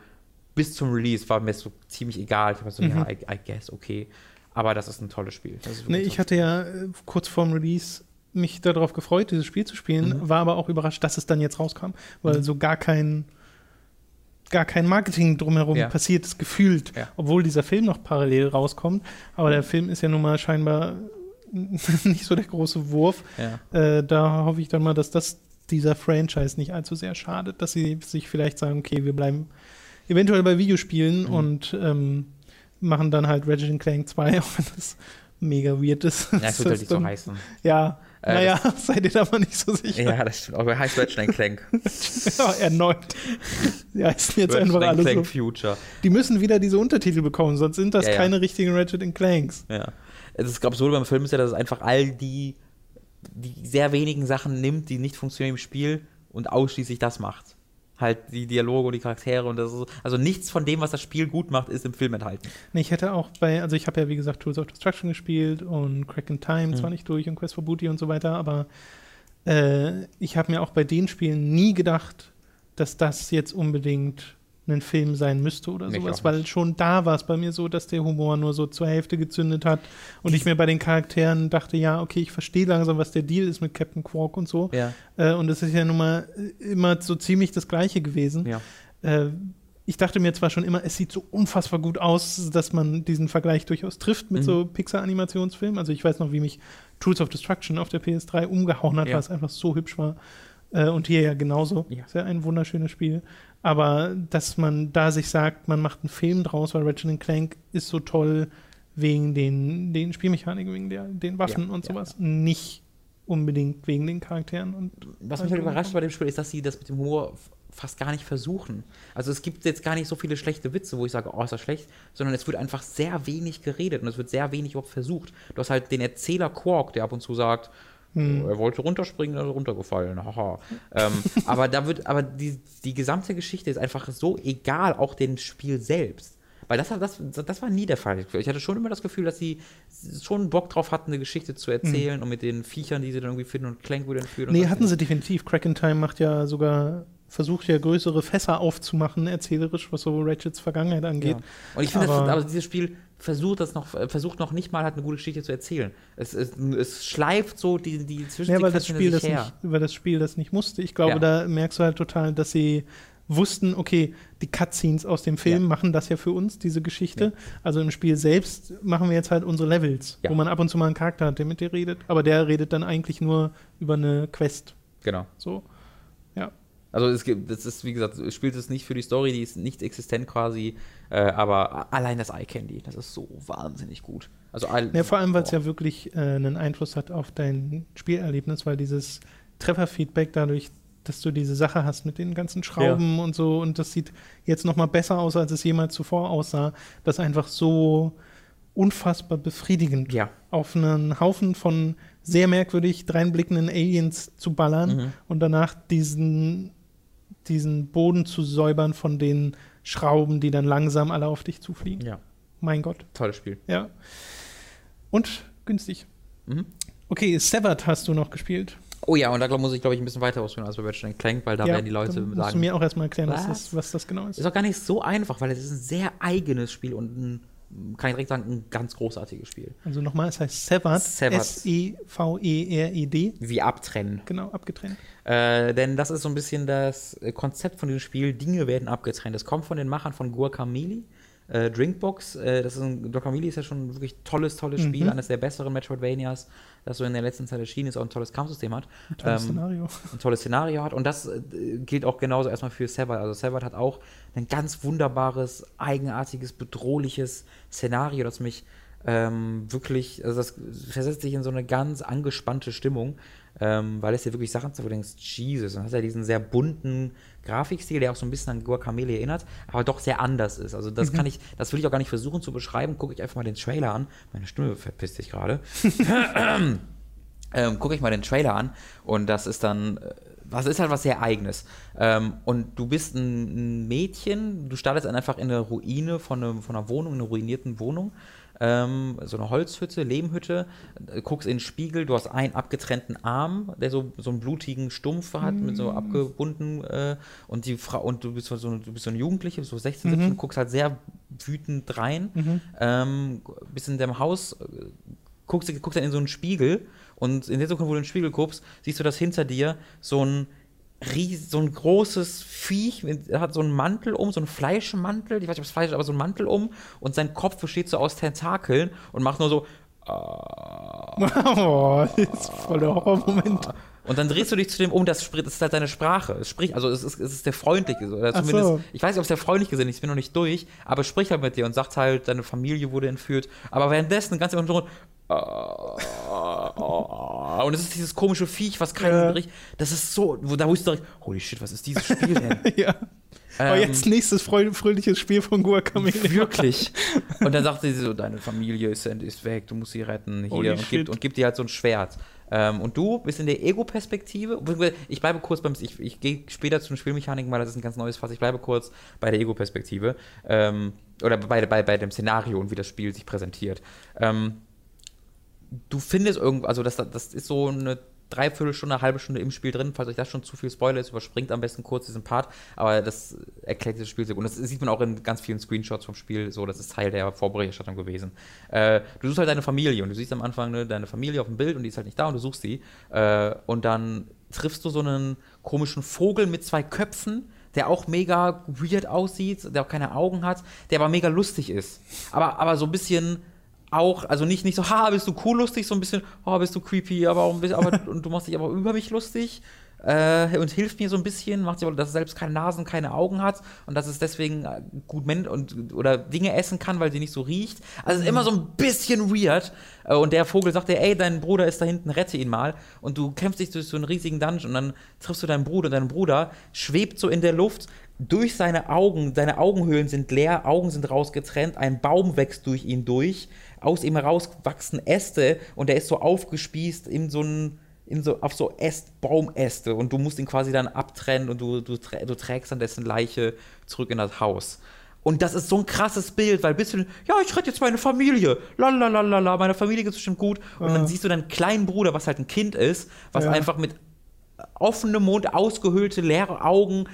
bis zum Release war mir so ziemlich egal. Ich war so, mhm. ja, I, I, guess, okay. Aber das ist ein tolles Spiel. Nee, ich hatte ja äh, kurz vorm Release mich darauf gefreut, dieses Spiel zu spielen, mhm. war aber auch überrascht, dass es dann jetzt rauskam, weil mhm. so gar kein gar kein Marketing drumherum ja. passiert ist, gefühlt, ja. obwohl dieser Film noch parallel rauskommt. Aber der Film ist ja nun mal scheinbar [laughs] nicht so der große Wurf. Ja. Äh, da hoffe ich dann mal, dass das dieser Franchise nicht allzu sehr schadet, dass sie sich vielleicht sagen, okay, wir bleiben eventuell bei Videospielen mhm. und ähm, machen dann halt Ratchet Clank 2, [laughs] auch wenn das mega weird ist. Ja, es wird halt nicht so heißen. Ja, äh, naja, [laughs] seid ihr da mal nicht so sicher. Ja, das stimmt. Aber heißt Ratchet Clank. [laughs] ja, erneut. Die heißen jetzt Ratchet einfach alles Clank so. Future. Die müssen wieder diese Untertitel bekommen, sonst sind das ja, keine richtigen Ratchet Clanks. Ja. Es ist, glaube ich, so beim Film ist ja, dass es einfach all die, die sehr wenigen Sachen nimmt, die nicht funktionieren im Spiel und ausschließlich das macht halt die Dialoge und die Charaktere und das ist, also nichts von dem, was das Spiel gut macht, ist im Film enthalten. Nee, ich hätte auch bei, also ich habe ja wie gesagt Tools of Destruction gespielt und Crack in Time mhm. zwar nicht durch und Quest for Booty und so weiter, aber äh, ich habe mir auch bei den Spielen nie gedacht, dass das jetzt unbedingt ein Film sein müsste oder Mich sowas, weil schon da war es bei mir so, dass der Humor nur so zur Hälfte gezündet hat und Dies ich mir bei den Charakteren dachte, ja, okay, ich verstehe langsam, was der Deal ist mit Captain Quark und so. Ja. Äh, und es ist ja nun mal äh, immer so ziemlich das Gleiche gewesen. Ja. Äh, ich dachte mir zwar schon immer, es sieht so unfassbar gut aus, dass man diesen Vergleich durchaus trifft mit mhm. so Pixar-Animationsfilmen. Also ich weiß noch, wie mich Tools of Destruction auf der PS3 umgehauen hat, ja. weil es einfach so hübsch war. Äh, und hier ja genauso. Ja. Ist ja ein wunderschönes Spiel. Aber dass man da sich sagt, man macht einen Film draus, weil Ratchet Clank ist so toll wegen den, den Spielmechaniken, wegen der, den Waffen ja, und sowas, ja, nicht unbedingt wegen den Charakteren. Und Was mich halt überrascht bei dem Spiel ist, dass sie das mit dem Humor fast gar nicht versuchen. Also es gibt jetzt gar nicht so viele schlechte Witze, wo ich sage, oh, ist das schlecht, sondern es wird einfach sehr wenig geredet und es wird sehr wenig überhaupt versucht. Du hast halt den Erzähler Quark, der ab und zu sagt, hm. Er wollte runterspringen, er ist runtergefallen. Haha. ähm, [laughs] aber da wird, aber die, die gesamte Geschichte ist einfach so egal, auch dem Spiel selbst. Weil das, das, das war nie der Fall. Ich hatte schon immer das Gefühl, dass sie schon Bock drauf hatten, eine Geschichte zu erzählen mhm. und mit den Viechern, die sie dann irgendwie finden und Clank wurde entführt. Nee, hatten sie definitiv. Crack in Time macht ja sogar versucht ja größere Fässer aufzumachen, erzählerisch, was so Ratchets Vergangenheit angeht. Ja. Und ich finde, aber, aber dieses Spiel versucht das noch, äh, versucht noch nicht mal halt eine gute Geschichte zu erzählen. Es, es, es schleift so die, die zwischen ja, weil das Spiel das her. nicht, weil das Spiel das nicht musste. Ich glaube, ja. da merkst du halt total, dass sie wussten, okay, die Cutscenes aus dem Film ja. machen das ja für uns, diese Geschichte. Ja. Also im Spiel selbst machen wir jetzt halt unsere Levels, ja. wo man ab und zu mal einen Charakter hat, der mit dir redet, aber der redet dann eigentlich nur über eine Quest. Genau. So. Also es gibt, das ist, wie gesagt, spielt es nicht für die Story, die ist nicht existent quasi, äh, aber allein das Eye Candy, das ist so wahnsinnig gut. Also ja, vor allem, weil es ja wirklich äh, einen Einfluss hat auf dein Spielerlebnis, weil dieses Trefferfeedback dadurch, dass du diese Sache hast mit den ganzen Schrauben ja. und so und das sieht jetzt noch mal besser aus, als es jemals zuvor aussah, das einfach so unfassbar befriedigend ja. auf einen Haufen von sehr merkwürdig dreinblickenden Aliens zu ballern mhm. und danach diesen diesen Boden zu säubern von den Schrauben, die dann langsam alle auf dich zufliegen. Ja. Mein Gott. Tolles Spiel. Ja. Und günstig. Mhm. Okay, Severed hast du noch gespielt. Oh ja, und da glaub, muss ich, glaube ich, ein bisschen weiter ausführen als bei Ratchet Clank, weil da ja, werden die Leute sagen. Musst du mir auch erstmal erklären, was? Das, was das genau ist. Ist auch gar nicht so einfach, weil es ist ein sehr eigenes Spiel und ein kann ich direkt sagen, ein ganz großartiges Spiel. Also nochmal, es heißt Severed. Severed. S-E-V-E-R-E-D. Wie abtrennen. Genau, abgetrennt. Äh, denn das ist so ein bisschen das Konzept von diesem Spiel. Dinge werden abgetrennt. Das kommt von den Machern von Guacamole. Äh, Drinkbox, äh, das ist ein, Guacamole ist ja schon ein wirklich tolles, tolles mhm. Spiel, eines der besseren Metroidvanias, das so in der letzten Zeit erschienen ist, auch ein tolles Kampfsystem hat. Ein tolles ähm, Szenario. Ein tolles Szenario hat. Und das äh, gilt auch genauso erstmal für Severed. Also Severed hat auch ein ganz wunderbares, eigenartiges, bedrohliches Szenario, das mich ähm, wirklich, also das versetzt sich in so eine ganz angespannte Stimmung, ähm, weil es dir wirklich Sachen zu, wo du denkst, Jesus, und hast ja diesen sehr bunten Grafikstil, der auch so ein bisschen an Guacamole erinnert, aber doch sehr anders ist. Also das mhm. kann ich, das will ich auch gar nicht versuchen zu beschreiben. Gucke ich einfach mal den Trailer an. Meine Stimme verpisst sich gerade. [laughs] ähm, Gucke ich mal den Trailer an und das ist dann was ist halt was sehr Eigenes. Ähm, und du bist ein, Mädchen, du startest einfach in der Ruine von, eine, von einer Wohnung, einer ruinierten Wohnung ähm, so eine Holzhütte, Lehmhütte, äh, guckst in den Spiegel, du hast einen abgetrennten Arm, der so, so einen blutigen Stumpf hat, mm. mit so mm. abgebunden äh, und die Frau, und du bist so, du bist so eine Jugendliche, so 16, 17, mhm. guckst halt sehr wütend rein, mhm. ähm, bist in deinem Haus, guckst, guckst dann in so einen Spiegel und in der Sekunde, wo du in den Spiegel guckst, siehst du, dass hinter dir so ein ries, so ein großes Viech, er hat so einen Mantel um, so einen Fleischmantel, ich weiß nicht, ob es Fleisch ist, aber so einen Mantel um und sein Kopf besteht so aus Tentakeln und macht nur so [laughs] Oh, das ist voll der Horrormoment. [laughs] Und dann drehst du dich zu dem um, das, ist halt deine Sprache. Es spricht, also es ist, es ist der freundliche, oder zumindest, so. ich weiß nicht, ob es der freundliche ist, ich bin noch nicht durch, aber es spricht halt mit dir und sagt halt, deine Familie wurde entführt. Aber währenddessen ganz im Hintergrund, und es ist dieses komische Viech, was keinen ja. Bericht. Das ist so, wo, da wusste ich direkt, holy shit, was ist dieses Spiel denn? [laughs] ja. Aber ähm, jetzt nächstes fröhliches Spiel von Guacamele. Wirklich. [laughs] Und dann sagte sie so, deine Familie ist, ist weg, du musst sie retten hier und gibt, und gibt dir halt so ein Schwert. Ähm, und du bist in der Ego-Perspektive. Ich bleibe kurz beim. Ich, ich gehe später zu den Spielmechaniken, weil das ist ein ganz neues Fass. Ich bleibe kurz bei der Ego-Perspektive. Ähm, oder bei, bei, bei dem Szenario und wie das Spiel sich präsentiert. Ähm, du findest irgendwo, also das, das ist so eine Dreiviertelstunde, eine halbe Stunde im Spiel drin. Falls euch das schon zu viel Spoiler ist, überspringt am besten kurz diesen Part. Aber das erklärt dieses Spiel sehr gut. Und das sieht man auch in ganz vielen Screenshots vom Spiel so. Das ist Teil der Vorberichterstattung gewesen. Äh, du suchst halt deine Familie und du siehst am Anfang ne, deine Familie auf dem Bild und die ist halt nicht da und du suchst sie. Äh, und dann triffst du so einen komischen Vogel mit zwei Köpfen der auch mega weird aussieht, der auch keine Augen hat, der aber mega lustig ist. Aber, aber so ein bisschen auch, also nicht, nicht so, ha, bist du cool lustig, so ein bisschen, oh, bist du creepy, aber, auch ein bisschen, aber und du machst dich aber über mich lustig äh, und hilft mir so ein bisschen, macht sie aber, dass er selbst keine Nasen, keine Augen hat und dass es deswegen äh, gut men und oder Dinge essen kann, weil sie nicht so riecht. Also ist immer so ein bisschen weird. Äh, und der Vogel sagt dir, ey, dein Bruder ist da hinten, rette ihn mal. Und du kämpfst dich durch so einen riesigen Dungeon und dann triffst du deinen Bruder. Dein Bruder schwebt so in der Luft, durch seine Augen, seine Augenhöhlen sind leer, Augen sind rausgetrennt, ein Baum wächst durch ihn durch aus ihm heraus wachsen Äste und er ist so aufgespießt in so ein in so, auf so Äst, Baumäste und du musst ihn quasi dann abtrennen und du, du, du trägst dann dessen Leiche zurück in das Haus. Und das ist so ein krasses Bild, weil bist du, ja, ich rette jetzt meine Familie, lalalala, meine Familie geht bestimmt gut. Und ja. dann siehst du deinen kleinen Bruder, was halt ein Kind ist, was ja. einfach mit offenem Mund, ausgehöhlte, leere Augen,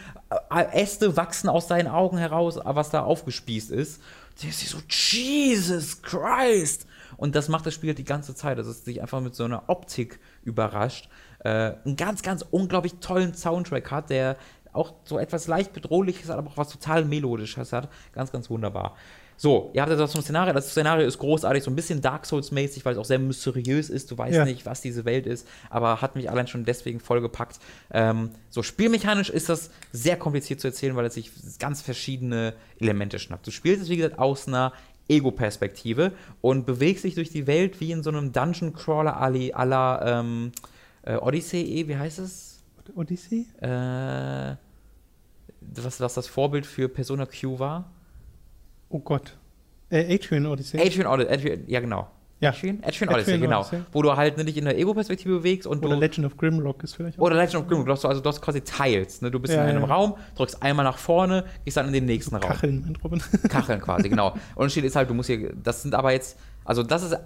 Äste wachsen aus seinen Augen heraus, was da aufgespießt ist der ist so, Jesus Christ! Und das macht das Spiel die ganze Zeit, dass es sich einfach mit so einer Optik überrascht. Äh, einen ganz, ganz unglaublich tollen Soundtrack hat, der auch so etwas leicht bedrohliches, aber auch was total melodisches hat. Ganz, ganz wunderbar. So, ihr habt das zum Szenario. Das Szenario ist großartig, so ein bisschen Dark Souls-mäßig, weil es auch sehr mysteriös ist. Du weißt ja. nicht, was diese Welt ist, aber hat mich allein schon deswegen vollgepackt. Ähm, so, spielmechanisch ist das sehr kompliziert zu erzählen, weil es sich ganz verschiedene Elemente schnappt. Du spielst es, wie gesagt, aus einer Ego-Perspektive und bewegst dich durch die Welt wie in so einem Dungeon-Crawler à la ähm, äh, Odyssey, wie heißt es? Odyssey? Äh, was, was das Vorbild für Persona Q war? Oh Gott. Äh, Adrian Odyssey. Adrian Odyssey, ja genau. Ja. Adrian? Adrian Odyssey, genau. Odyssey. Wo du halt ne, dich in der Ego-Perspektive bewegst und Oder du, Legend of Grimlock ist vielleicht auch. Oder Legend of Grimlock, du hast, also du hast quasi Teils. Ne? Du bist ja, in einem ja. Raum, drückst einmal nach vorne, gehst dann in den nächsten Raum. Kacheln, mein Robin. [laughs] Kacheln quasi, genau. Und steht ist halt, du musst hier, das sind aber jetzt, also das ist,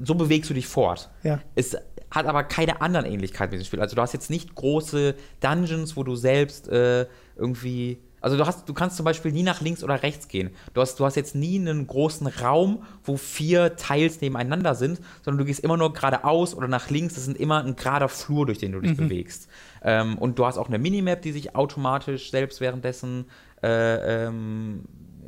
so bewegst du dich fort. Ja. Es hat aber keine anderen Ähnlichkeiten mit dem Spiel. Also du hast jetzt nicht große Dungeons, wo du selbst äh, irgendwie also du hast, du kannst zum Beispiel nie nach links oder rechts gehen. Du hast, du hast jetzt nie einen großen Raum, wo vier Teils nebeneinander sind, sondern du gehst immer nur geradeaus oder nach links. Das sind immer ein gerader Flur, durch den du dich mhm. bewegst. Ähm, und du hast auch eine Minimap, die sich automatisch selbst währenddessen äh, ähm,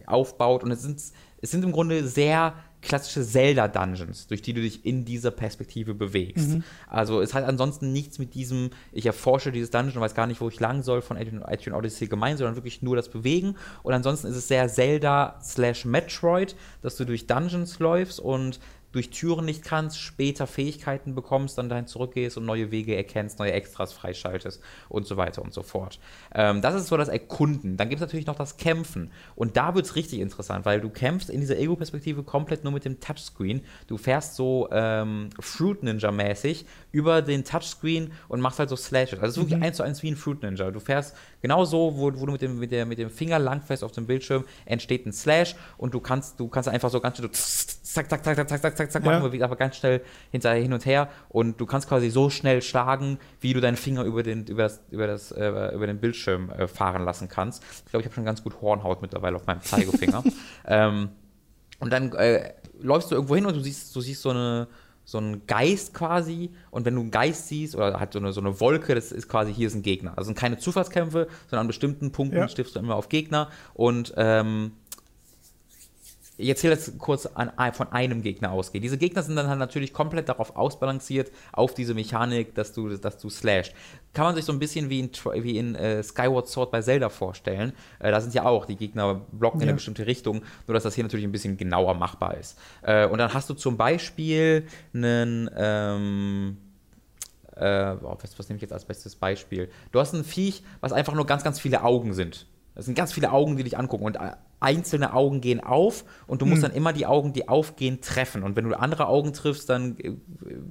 aufbaut. Und es sind, es sind im Grunde sehr klassische Zelda-Dungeons, durch die du dich in dieser Perspektive bewegst. Mhm. Also es hat ansonsten nichts mit diesem, ich erforsche dieses Dungeon und weiß gar nicht, wo ich lang soll von Adrian Odyssey gemeint, sondern wirklich nur das Bewegen. Und ansonsten ist es sehr Zelda slash Metroid, dass du durch Dungeons läufst und durch Türen nicht kannst, später Fähigkeiten bekommst, dann dahin zurückgehst und neue Wege erkennst, neue Extras freischaltest und so weiter und so fort. Ähm, das ist so das Erkunden. Dann gibt es natürlich noch das Kämpfen. Und da wird es richtig interessant, weil du kämpfst in dieser Ego-Perspektive komplett nur mit dem Touchscreen. Du fährst so ähm, Fruit Ninja-mäßig über den Touchscreen und machst halt so Slashes. Also es ist wirklich mhm. eins zu eins wie ein Fruit Ninja. Du fährst genau so, wo, wo du mit dem, mit, der, mit dem Finger langfährst auf dem Bildschirm, entsteht ein Slash und du kannst, du kannst einfach so ganz schnell so zack, zack, zack, zack, zack, zack, zack, zack, machen wir aber ganz schnell hinterher hin und her und du kannst quasi so schnell schlagen, wie du deinen Finger über den, über das, über das, äh, über den Bildschirm äh, fahren lassen kannst. Ich glaube, ich habe schon ganz gut Hornhaut mittlerweile auf meinem Zeigefinger. [laughs] ähm, und dann äh, läufst du irgendwo hin und du siehst, du siehst so eine so einen Geist quasi und wenn du einen Geist siehst oder halt so eine, so eine Wolke, das ist quasi, hier ist ein Gegner. Also sind keine Zufallskämpfe, sondern an bestimmten Punkten ja. stiftest du immer auf Gegner und ähm, ich erzähle jetzt kurz an, von einem Gegner ausgehen. Diese Gegner sind dann halt natürlich komplett darauf ausbalanciert, auf diese Mechanik, dass du, dass du slashst. Kann man sich so ein bisschen wie in, wie in äh, Skyward Sword bei Zelda vorstellen. Äh, da sind ja auch, die Gegner blocken ja. in eine bestimmte Richtung, nur dass das hier natürlich ein bisschen genauer machbar ist. Äh, und dann hast du zum Beispiel einen, ähm, äh, was, was nehme ich jetzt als bestes Beispiel? Du hast ein Viech, was einfach nur ganz, ganz viele Augen sind. Das sind ganz viele Augen, die dich angucken. Und äh, einzelne Augen gehen auf und du musst hm. dann immer die Augen, die aufgehen, treffen. Und wenn du andere Augen triffst, dann äh,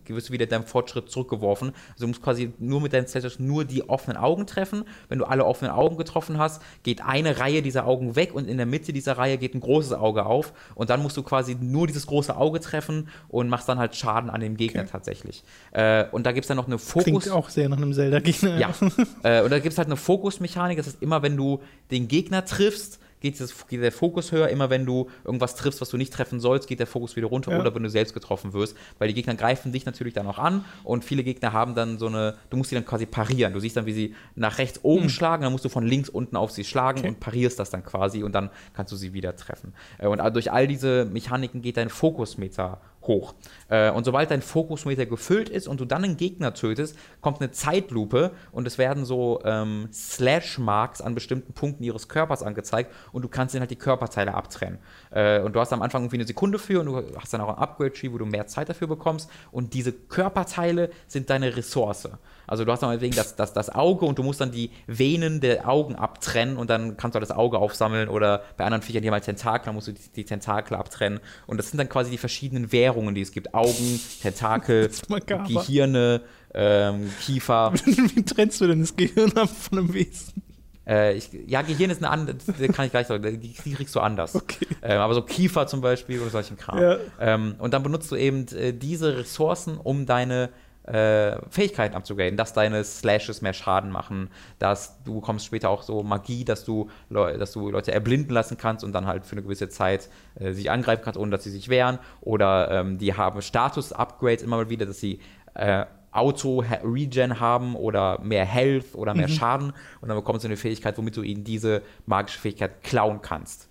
wirst du wieder deinem Fortschritt zurückgeworfen. Also du musst quasi nur mit deinen Slashers nur die offenen Augen treffen. Wenn du alle offenen Augen getroffen hast, geht eine Reihe dieser Augen weg und in der Mitte dieser Reihe geht ein großes Auge auf. Und dann musst du quasi nur dieses große Auge treffen und machst dann halt Schaden an dem Gegner okay. tatsächlich. Äh, und da gibt es dann noch eine Fokus. Klingt auch sehr nach einem Zelda-Gegner. Ja. [laughs] äh, und da gibt es halt eine Fokusmechanik. Das heißt, immer wenn du den Gegner triffst, geht, der Fokus höher. Immer wenn du irgendwas triffst, was du nicht treffen sollst, geht der Fokus wieder runter ja. oder wenn du selbst getroffen wirst. Weil die Gegner greifen dich natürlich dann auch an und viele Gegner haben dann so eine, du musst sie dann quasi parieren. Du siehst dann, wie sie nach rechts oben hm. schlagen, dann musst du von links unten auf sie schlagen okay. und parierst das dann quasi und dann kannst du sie wieder treffen. Äh, und durch all diese Mechaniken geht dein Fokusmeter hoch. Äh, und sobald dein Fokusmeter gefüllt ist und du dann einen Gegner tötest, kommt eine Zeitlupe und es werden so ähm, Slash-Marks an bestimmten Punkten ihres Körpers angezeigt und du kannst dann halt die Körperteile abtrennen. Äh, und du hast am Anfang irgendwie eine Sekunde für und du hast dann auch ein Upgrade-Tree, wo du mehr Zeit dafür bekommst und diese Körperteile sind deine Ressource. Also du hast dann meinetwegen das, das, das Auge und du musst dann die Venen der Augen abtrennen und dann kannst du das Auge aufsammeln oder bei anderen Viechern, die haben halt Tentakel, dann musst du die, die Tentakel abtrennen. Und das sind dann quasi die verschiedenen Währungen, die es gibt. Augen, Tentakel, [laughs] Gehirne, ähm, Kiefer. [laughs] Wie trennst du denn das Gehirn ab von einem Wesen? Äh, ich, ja, Gehirn ist eine andere, kann ich gleich sagen, die kriegst du anders. Okay. Ähm, aber so Kiefer zum Beispiel oder solchen Kram. Ja. Ähm, und dann benutzt du eben äh, diese Ressourcen, um deine äh, Fähigkeiten abzugraden, dass deine Slashes mehr Schaden machen, dass du bekommst später auch so Magie, dass du, dass du Leute erblinden lassen kannst und dann halt für eine gewisse Zeit äh, sich angreifen kannst, ohne dass sie sich wehren. Oder ähm, die haben Status-Upgrades immer mal wieder, dass sie äh, Auto-Regen haben oder mehr Health oder mehr mhm. Schaden und dann bekommst du eine Fähigkeit, womit du ihnen diese magische Fähigkeit klauen kannst.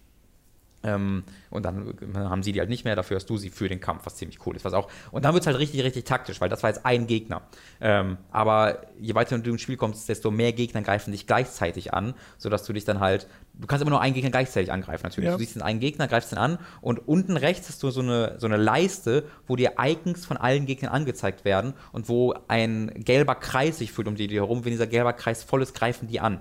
Ähm, und dann haben sie die halt nicht mehr, dafür hast du sie für den Kampf, was ziemlich cool ist. Was auch, und dann wird es halt richtig, richtig taktisch, weil das war jetzt ein Gegner. Ähm, aber je weiter du ins Spiel kommst, desto mehr Gegner greifen dich gleichzeitig an, sodass du dich dann halt, du kannst immer nur einen Gegner gleichzeitig angreifen natürlich. Ja. Du siehst den einen Gegner, greifst den an und unten rechts hast du so eine, so eine Leiste, wo dir Icons von allen Gegnern angezeigt werden und wo ein gelber Kreis sich fühlt um die herum. Wenn dieser gelber Kreis voll ist, greifen die an.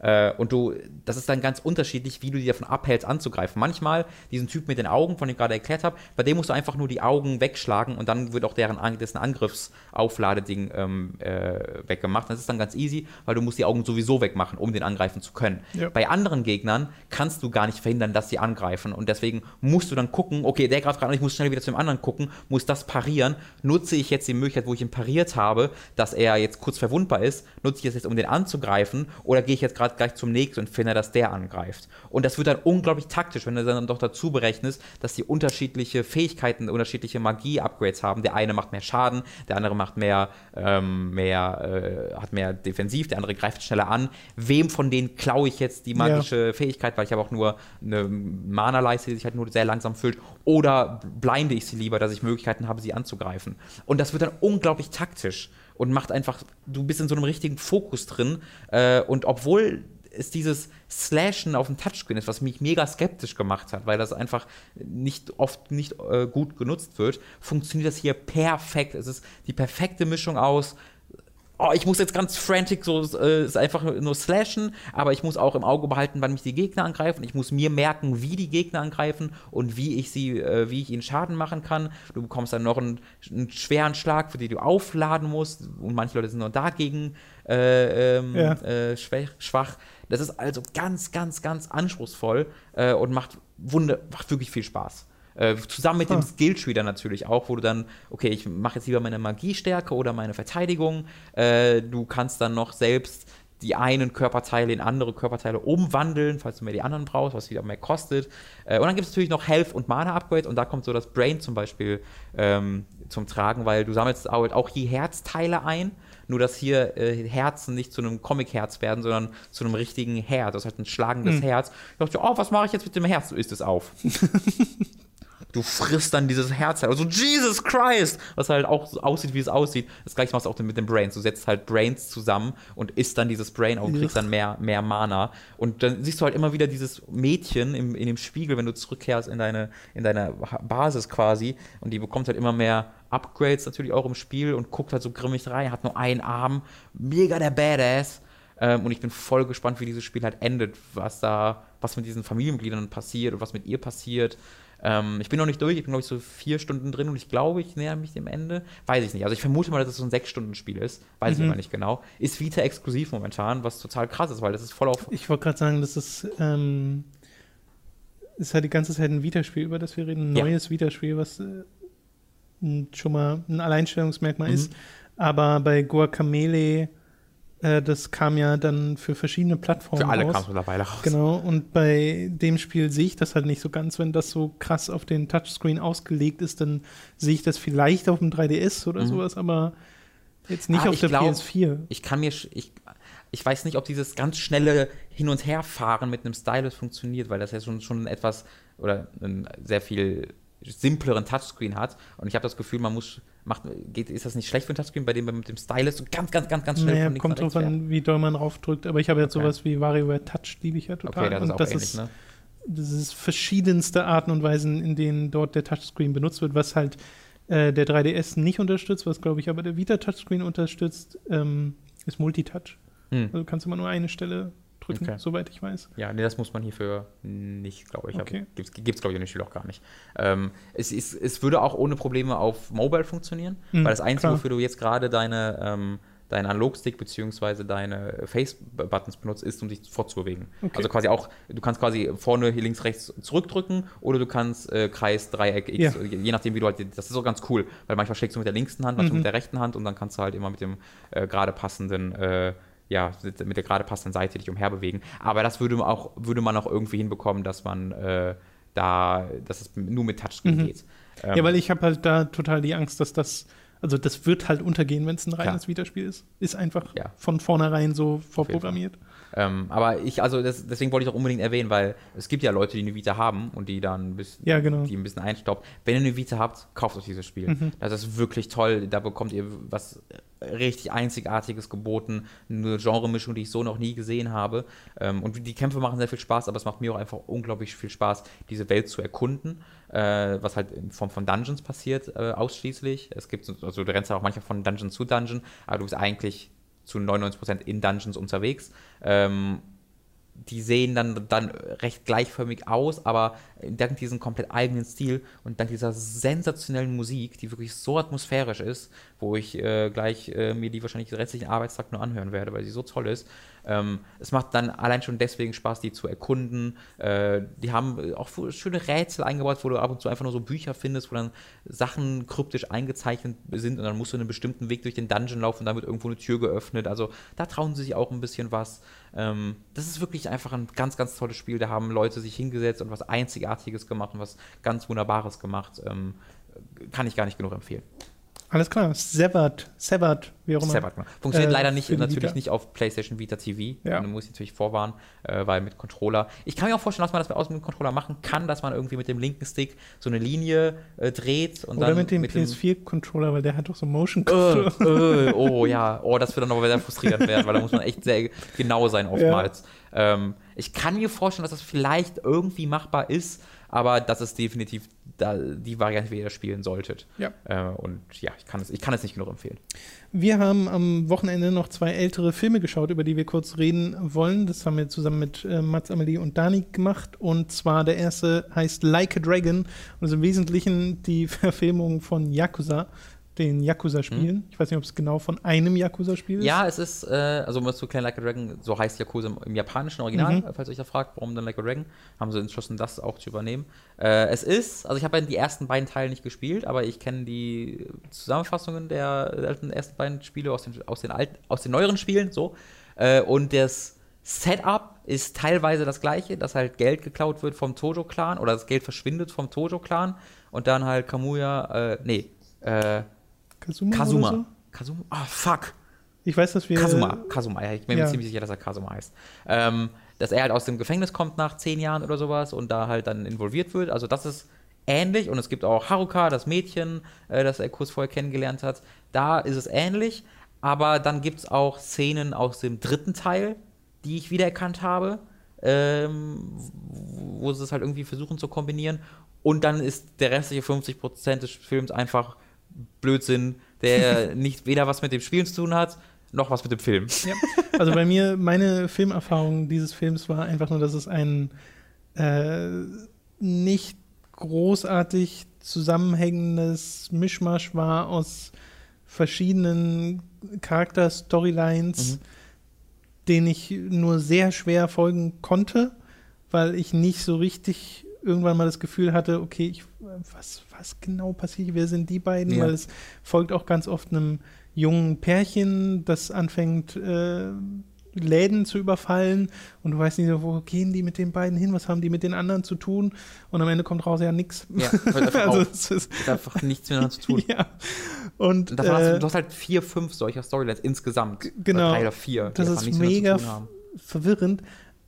Äh, und du, das ist dann ganz unterschiedlich, wie du die davon abhältst, anzugreifen. Manchmal diesen Typ mit den Augen, von dem ich gerade erklärt habe, bei dem musst du einfach nur die Augen wegschlagen und dann wird auch deren dessen Angriffsaufladeding ähm, äh, weggemacht. Das ist dann ganz easy, weil du musst die Augen sowieso wegmachen, um den angreifen zu können. Ja. Bei anderen Gegnern kannst du gar nicht verhindern, dass sie angreifen und deswegen musst du dann gucken, okay, der greift gerade an, ich muss schnell wieder zu dem anderen gucken, muss das parieren. Nutze ich jetzt die Möglichkeit, wo ich ihn pariert habe, dass er jetzt kurz verwundbar ist, nutze ich das jetzt, um den anzugreifen oder gehe ich jetzt gerade gerade gleich zum nächsten und finde, dass der angreift. Und das wird dann unglaublich taktisch, wenn du dann doch dazu berechnest, dass die unterschiedliche Fähigkeiten, unterschiedliche Magie-Upgrades haben. Der eine macht mehr Schaden, der andere macht mehr, ähm, mehr, äh, hat mehr defensiv, der andere greift schneller an. Wem von denen klaue ich jetzt die magische ja. Fähigkeit, weil ich habe auch nur eine Mana-Leiste, die sich halt nur sehr langsam füllt, oder blinde ich sie lieber, dass ich Möglichkeiten habe, sie anzugreifen. Und das wird dann unglaublich taktisch und macht einfach, du bist in so einem richtigen Fokus drin. Äh, und obwohl es dieses Slashen auf dem Touchscreen ist, was mich mega skeptisch gemacht hat, weil das einfach nicht oft nicht äh, gut genutzt wird, funktioniert das hier perfekt. Es ist die perfekte Mischung aus oh, ich muss jetzt ganz frantic so äh, ist einfach nur slashen, aber ich muss auch im Auge behalten, wann mich die Gegner angreifen. Ich muss mir merken, wie die Gegner angreifen und wie ich sie, äh, wie ich ihnen Schaden machen kann. Du bekommst dann noch einen, einen, schweren Schlag, für den du aufladen musst. Und manche Leute sind nur dagegen äh, ähm, ja. Äh, schwach. Das ist also ganz, ganz, ganz anspruchsvoll äh, und macht, Wunder, macht wirklich viel Spaß. Äh, zusammen mit dem Skilltree dann natürlich auch, wo du dann, okay, ich mache jetzt lieber meine Magiestärke oder meine Verteidigung. Äh, du kannst dann noch selbst die einen Körperteile in andere Körperteile umwandeln, falls du mehr die anderen brauchst, was wieder mehr kostet. Äh, und dann gibt es natürlich noch Health- und Mana-Upgrades und da kommt so das Brain zum Beispiel ähm, zum Tragen, weil du sammelst auch, auch je Herzteile ein nur dass hier äh, Herzen nicht zu einem Comic-Herz werden, sondern zu einem richtigen Herz. Das ist halt ein schlagendes mhm. Herz. Ich dachte, oh, was mache ich jetzt mit dem Herz? Du isst es auf. [laughs] du frisst dann dieses Herz halt. Also Jesus Christ! Was halt auch so aussieht, wie es aussieht. Das gleiche machst du auch mit den Brains. Du setzt halt Brains zusammen und isst dann dieses Brain auf und kriegst dann mehr, mehr Mana. Und dann siehst du halt immer wieder dieses Mädchen im, in dem Spiegel, wenn du zurückkehrst in deine, in deine Basis quasi. Und die bekommt halt immer mehr Upgrades natürlich auch im Spiel und guckt halt so grimmig rein, hat nur einen Arm. Mega der Badass. Ähm, und ich bin voll gespannt, wie dieses Spiel halt endet, was da, was mit diesen Familienmitgliedern passiert und was mit ihr passiert. Ähm, ich bin noch nicht durch, ich bin, glaube ich, so vier Stunden drin und ich glaube, ich näher mich dem Ende. Weiß ich nicht. Also ich vermute mal, dass es so ein Sechs-Stunden-Spiel ist. Weiß mhm. ich aber nicht genau. Ist Vita exklusiv momentan, was total krass ist, weil das ist voll auf. Ich wollte gerade sagen, das ist, ähm, ist halt die ganze Zeit ein Vita-Spiel, über das wir reden. Ein ja. neues Vita-Spiel, was äh, schon mal ein Alleinstellungsmerkmal mhm. ist. Aber bei Guacamele äh, das kam ja dann für verschiedene Plattformen. Für alle kam es mittlerweile raus. Genau, und bei dem Spiel sehe ich das halt nicht so ganz. Wenn das so krass auf den Touchscreen ausgelegt ist, dann sehe ich das vielleicht auf dem 3DS oder mhm. sowas, aber jetzt nicht ah, auf der glaub, PS4. Ich kann mir, ich, ich weiß nicht, ob dieses ganz schnelle Hin- und Herfahren mit einem Stylus funktioniert, weil das ja schon, schon etwas oder ein sehr viel simpleren Touchscreen hat. Und ich habe das Gefühl, man muss Macht, geht, ist das nicht schlecht für ein Touchscreen, bei dem man mit dem Stylus so ganz, ganz, ganz, ganz schnell naja, kommt drauf an, wie doll man draufdrückt. Aber ich habe jetzt okay. sowas wie WarioWare Touch, liebe ich ja total. Okay, das ist auch das ähnlich, ist, ne? Das ist verschiedenste Arten und Weisen, in denen dort der Touchscreen benutzt wird, was halt äh, der 3DS nicht unterstützt, was glaube ich aber der Vita Touchscreen unterstützt, ähm, ist Multitouch. Hm. Also kannst du immer nur eine Stelle drücken, okay. soweit ich weiß. Ja, nee, das muss man hierfür nicht, glaube ich. Okay. Gibt es, glaube ich, in dem Spiel auch gar nicht. Ähm, es, ist, es würde auch ohne Probleme auf Mobile funktionieren, mhm, weil das Einzige, klar. wofür du jetzt gerade deine ähm, deinen Analogstick bzw. deine Face-Buttons benutzt, ist, um dich fortzubewegen. Okay. Also quasi auch, du kannst quasi vorne hier links, rechts zurückdrücken oder du kannst äh, Kreis, Dreieck, X, ja. je nachdem, wie du halt, das ist auch ganz cool, weil manchmal schlägst du mit der linken Hand, manchmal mhm. mit der rechten Hand und dann kannst du halt immer mit dem äh, gerade passenden äh, ja, mit der gerade passenden Seite dich umherbewegen. Aber das würde man auch, würde man auch irgendwie hinbekommen, dass man äh, da, dass es nur mit Touchscreen mhm. geht. Ähm, ja, weil ich habe halt da total die Angst, dass das, also das wird halt untergehen, wenn es ein reines Videospiel ist. Ist einfach ja. von vornherein so vorprogrammiert. Ähm, aber ich, also das, deswegen wollte ich auch unbedingt erwähnen, weil es gibt ja Leute, die eine Vita haben und die dann ein bisschen, ja, genau. die ein bisschen einstaubt. Wenn ihr eine Vita habt, kauft euch dieses Spiel. Mhm. Das ist wirklich toll. Da bekommt ihr was richtig Einzigartiges geboten. Eine Genremischung, die ich so noch nie gesehen habe. Ähm, und die Kämpfe machen sehr viel Spaß, aber es macht mir auch einfach unglaublich viel Spaß, diese Welt zu erkunden. Äh, was halt in Form von Dungeons passiert, äh, ausschließlich. Es gibt, also du rennst ja auch manchmal von Dungeon zu Dungeon, aber du bist eigentlich zu 99% in Dungeons unterwegs. Ähm, die sehen dann, dann recht gleichförmig aus, aber dank diesem komplett eigenen Stil und dank dieser sensationellen Musik, die wirklich so atmosphärisch ist, wo ich äh, gleich äh, mir die wahrscheinlich den restlichen Arbeitstag nur anhören werde, weil sie so toll ist, ähm, es macht dann allein schon deswegen Spaß, die zu erkunden. Äh, die haben auch schöne Rätsel eingebaut, wo du ab und zu einfach nur so Bücher findest, wo dann Sachen kryptisch eingezeichnet sind und dann musst du einen bestimmten Weg durch den Dungeon laufen und dann wird irgendwo eine Tür geöffnet. Also da trauen sie sich auch ein bisschen was. Ähm, das ist wirklich einfach ein ganz, ganz tolles Spiel. Da haben Leute sich hingesetzt und was Einzigartiges gemacht und was ganz Wunderbares gemacht. Ähm, kann ich gar nicht genug empfehlen. Alles klar, Severed, Severed, wie auch immer. Severed, genau. Funktioniert äh, leider nicht, natürlich Vita. nicht auf PlayStation Vita TV. Ja. Man muss natürlich vorwarnen, äh, weil mit Controller. Ich kann mir auch vorstellen, dass man das aus dem Controller machen kann, dass man irgendwie mit dem linken Stick so eine Linie äh, dreht. Und Oder dann mit dem PS4-Controller, weil der hat doch so Motion Controller. Äh, [laughs] oh ja, oh, das wird dann aber sehr frustrierend werden, weil da muss man echt sehr genau sein oftmals. Ja. Ähm, ich kann mir vorstellen, dass das vielleicht irgendwie machbar ist, aber das ist definitiv da, die Variante, wie ihr spielen solltet. Ja. Äh, und ja, ich kann, es, ich kann es nicht genug empfehlen. Wir haben am Wochenende noch zwei ältere Filme geschaut, über die wir kurz reden wollen. Das haben wir zusammen mit äh, Mats Amelie und Dani gemacht. Und zwar der erste heißt Like a Dragon und ist im Wesentlichen die [laughs] Verfilmung von Yakuza den Yakuza-Spielen. Mhm. Ich weiß nicht, ob es genau von einem Yakuza-Spiel ist. Ja, es ist, äh, also um es zu erklären, Like a Dragon, so heißt Yakuza im, im japanischen Original, mhm. falls ihr euch da fragt, warum dann Like a Dragon, haben sie entschlossen, das auch zu übernehmen. Äh, es ist, also ich habe ja die ersten beiden Teile nicht gespielt, aber ich kenne die Zusammenfassungen der ersten beiden Spiele aus den, aus den, alten, aus den neueren Spielen, so. Äh, und das Setup ist teilweise das gleiche, dass halt Geld geklaut wird vom Tojo-Clan oder das Geld verschwindet vom Tojo-Clan und dann halt Kamuya, äh, nee, äh, Kazuma? Kazuma. So? Kazuma? Ah, oh, fuck. Ich weiß, dass wir. Kasuma, Kasuma, ich bin mir ziemlich sicher, dass er Kasuma heißt. Ähm, dass er halt aus dem Gefängnis kommt nach zehn Jahren oder sowas und da halt dann involviert wird. Also das ist ähnlich und es gibt auch Haruka, das Mädchen, äh, das er kurz vorher kennengelernt hat. Da ist es ähnlich, aber dann gibt es auch Szenen aus dem dritten Teil, die ich wiedererkannt habe, ähm, wo sie es halt irgendwie versuchen zu kombinieren. Und dann ist der restliche 50% des Films einfach Blödsinn, der [laughs] nicht weder was mit dem Spielen zu tun hat, noch was mit dem Film. Ja. Also bei mir, meine Filmerfahrung dieses Films war einfach nur, dass es ein äh, nicht großartig zusammenhängendes Mischmasch war aus verschiedenen Charakter-Storylines, mhm. denen ich nur sehr schwer folgen konnte, weil ich nicht so richtig irgendwann mal das Gefühl hatte, okay, ich, was, was genau passiert, wer sind die beiden? Ja. Weil es folgt auch ganz oft einem jungen Pärchen, das anfängt, äh, Läden zu überfallen und du weißt nicht, wo gehen die mit den beiden hin, was haben die mit den anderen zu tun und am Ende kommt raus ja nichts. Ja, [laughs] also es ist einfach nichts miteinander zu tun. [laughs] Ja. Und, und äh, hast du, du, hast halt vier, fünf solcher Storylines insgesamt. Genau. Oder drei oder vier. Das ist mega verwirrend.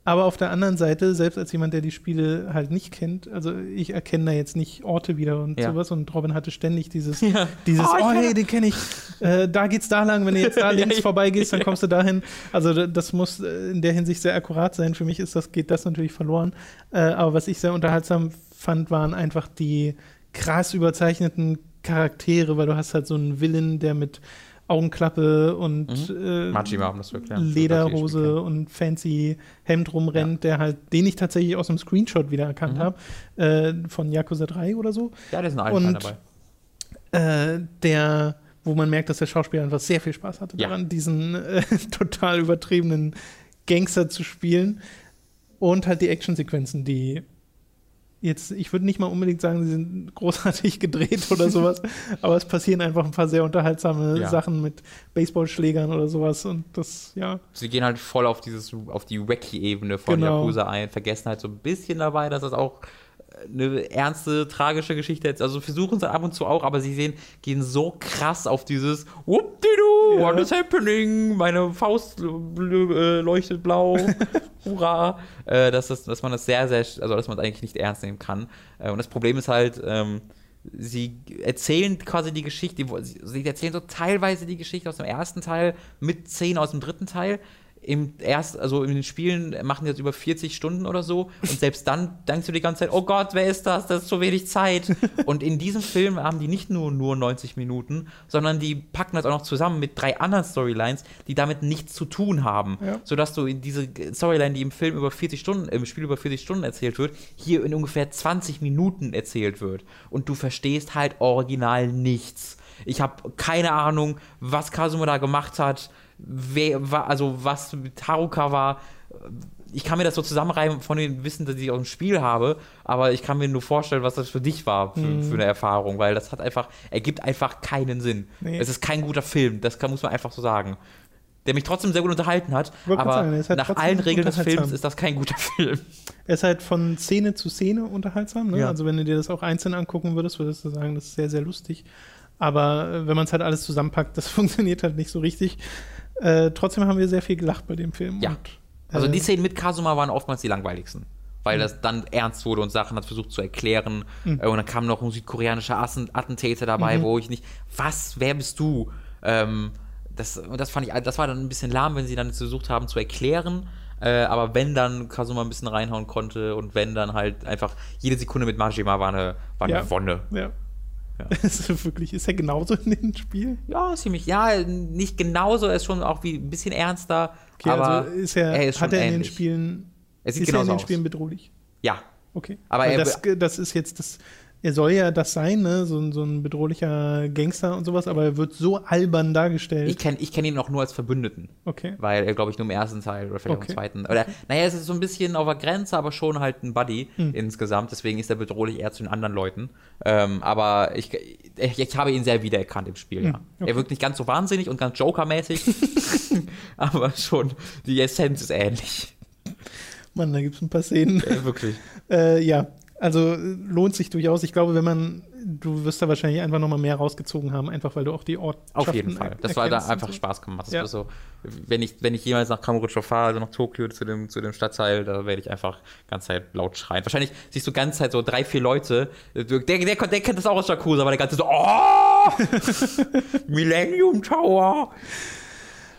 Aber auf der anderen Seite, selbst als jemand, der die Spiele halt nicht kennt, also ich erkenne da jetzt nicht Orte wieder und ja. sowas und Robin hatte ständig dieses, [laughs] ja. dieses oh, oh hey, den kenne ich, äh, da geht's da lang, wenn du jetzt da [laughs] links vorbeigehst, dann kommst du dahin. Also das muss äh, in der Hinsicht sehr akkurat sein. Für mich ist das, geht das natürlich verloren. Äh, aber was ich sehr unterhaltsam fand, waren einfach die krass überzeichneten Charaktere, weil du hast halt so einen Willen, der mit Augenklappe und mhm. äh, erklären. Lederhose und fancy Hemd rumrennt, ja. der halt, den ich tatsächlich aus einem Screenshot wieder erkannt mhm. habe, äh, von Yakuza 3 oder so. Ja, der ist ein und, dabei. Äh, der, wo man merkt, dass der Schauspieler einfach sehr viel Spaß hatte ja. daran, diesen äh, [laughs] total übertriebenen Gangster zu spielen. Und halt die Actionsequenzen, die jetzt, ich würde nicht mal unbedingt sagen, sie sind [laughs] großartig gedreht oder sowas, aber es passieren einfach ein paar sehr unterhaltsame ja. Sachen mit Baseballschlägern oder sowas und das, ja. Sie gehen halt voll auf dieses, auf die Wacky-Ebene von genau. Yakuza ein, vergessen halt so ein bisschen dabei, dass das auch eine ernste, tragische Geschichte jetzt. Also versuchen es ab und zu auch, aber sie sehen, gehen so krass auf dieses Whoop-de-doo, ja. what is happening? Meine Faust äh, leuchtet blau. [laughs] Hurra! Äh, dass, das, dass man das sehr, sehr, also dass man es eigentlich nicht ernst nehmen kann. Äh, und das Problem ist halt, ähm, sie erzählen quasi die Geschichte, sie erzählen so teilweise die Geschichte aus dem ersten Teil mit Szenen aus dem dritten Teil im erst, also in den Spielen machen die jetzt über 40 Stunden oder so und selbst dann denkst du die ganze Zeit, oh Gott, wer ist das? Das ist so wenig Zeit. [laughs] Und in diesem Film haben die nicht nur nur 90 Minuten, sondern die packen das auch noch zusammen mit drei anderen Storylines, die damit nichts zu tun haben, ja. sodass du in diese Storyline, die im Film über 40 Stunden, im Spiel über 40 Stunden erzählt wird, hier in ungefähr 20 Minuten erzählt wird und du verstehst halt original nichts. Ich habe keine Ahnung, was Kazuma da gemacht hat wer war, also was mit Haruka war. Ich kann mir das so zusammenreiben von dem Wissen, das ich aus dem Spiel habe, aber ich kann mir nur vorstellen, was das für dich war, für, mhm. für eine Erfahrung, weil das hat einfach, ergibt einfach keinen Sinn. Nee. Es ist kein guter Film, das kann, muss man einfach so sagen. Der mich trotzdem sehr gut unterhalten hat, aber sagen, halt nach allen Regeln des Films ist das kein guter [laughs] Film. Er ist halt von Szene zu Szene unterhaltsam, ne? ja. also wenn du dir das auch einzeln angucken würdest, würdest du sagen, das ist sehr, sehr lustig. Aber äh, wenn man es halt alles zusammenpackt, [laughs] das funktioniert halt nicht so richtig. Äh, trotzdem haben wir sehr viel gelacht bei dem Film. Ja. Und, äh, also die Szenen mit Kasuma waren oftmals die langweiligsten. Weil mhm. das dann ernst wurde und Sachen hat versucht zu erklären. Mhm. Und dann kam noch ein südkoreanischer Attentäter dabei, mhm. wo ich nicht, was, wer bist du? Ähm, das, das fand ich, das war dann ein bisschen lahm, wenn sie dann versucht haben zu erklären. Äh, aber wenn dann Kasuma ein bisschen reinhauen konnte und wenn dann halt einfach jede Sekunde mit Majima war eine, war eine ja. Wonne. Ja. Ja. [laughs] ist, wirklich, ist er genauso in dem Spiel? Ja, ziemlich. Ja, nicht genauso, er ist schon auch wie ein bisschen ernster. Okay, aber also ist er, er ist hat er in ähnlich. den Spielen, er sieht ist er in den aus. Spielen bedrohlich? Ja. Okay. Aber er, das, das ist jetzt das er soll ja das sein, ne? so, so ein bedrohlicher Gangster und sowas, aber er wird so albern dargestellt. Ich kenne ich kenn ihn auch nur als Verbündeten. Okay. Weil er, glaube ich, nur im ersten Teil oder vielleicht okay. im zweiten. Oder, naja, es ist so ein bisschen auf der Grenze, aber schon halt ein Buddy hm. insgesamt. Deswegen ist er bedrohlich eher zu den anderen Leuten. Ähm, aber ich, ich, ich, habe ihn sehr wiedererkannt im Spiel, hm. ja. Okay. Er wirkt nicht ganz so wahnsinnig und ganz Joker-mäßig, [laughs] [laughs] aber schon die Essenz ist ähnlich. Mann, da gibt es ein paar Szenen. Ja, wirklich. äh, ja, Also lohnt sich durchaus. Ich glaube, wenn man, du wirst da wahrscheinlich einfach nochmal mehr rausgezogen haben, einfach weil du auch die Ortschaften Auf jeden Fall. Das war da einfach so. Spaß gemacht. Ja. so, wenn ich, wenn ich jemals nach Kamurocho fahre, also nach Tokio zu dem, zu dem Stadtteil, da werde ich einfach ganz Zeit laut schreien. Wahrscheinlich siehst du ganz Zeit so drei, vier Leute. Der, der, der, der kennt das auch aus Yakuza, aber der ganze so, oh! [laughs] Millennium Tower!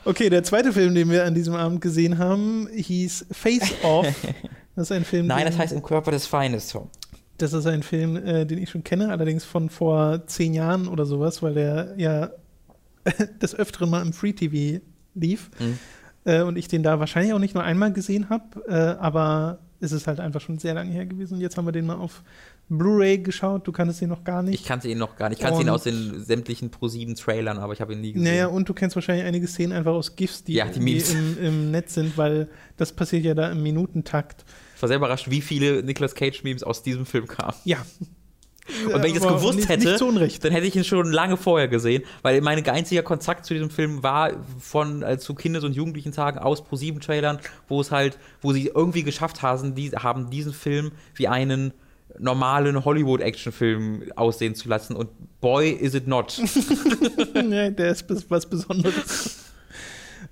Okay, der zweite Film, den wir an diesem Abend gesehen haben, hieß Face Off. [laughs] Das ist ein Film. Nein, das heißt Im Körper des Feindes, Tom. Das ist ein Film, äh, den ich schon kenne, allerdings von vor zehn Jahren oder sowas, weil der ja [laughs] des Öfteren mal im Free TV lief. Mhm. Äh, und ich den da wahrscheinlich auch nicht nur einmal gesehen habe, äh, aber es ist halt einfach schon sehr lange her gewesen. Jetzt haben wir den mal auf Blu-ray geschaut. Du kannst ihn noch gar nicht. Ich kannte ihn noch gar nicht. Ich kannte ihn aus den sämtlichen Pro7-Trailern, aber ich habe ihn nie gesehen. Naja, und du kennst wahrscheinlich einige Szenen einfach aus GIFs, die, ja, die, die im, im, Netz sind, weil das passiert ja da im Minutentakt. Ich war sehr überrascht, wie viele Nicolas Cage-Memes aus diesem Film kamen. Ja, und wenn ich das gewusst nicht, hätte, nicht dann hätte ich ihn schon lange vorher gesehen, weil mein einziger Kontakt zu diesem Film war von äh, zu Kindes- und Jugendlichen Tagen aus Pro 7 Trailern, wo es halt, wo sie irgendwie geschafft haben, die, haben diesen Film wie einen normalen Hollywood-Actionfilm aussehen zu lassen. Und boy, is it not. [laughs] nee, der ist was Besonderes.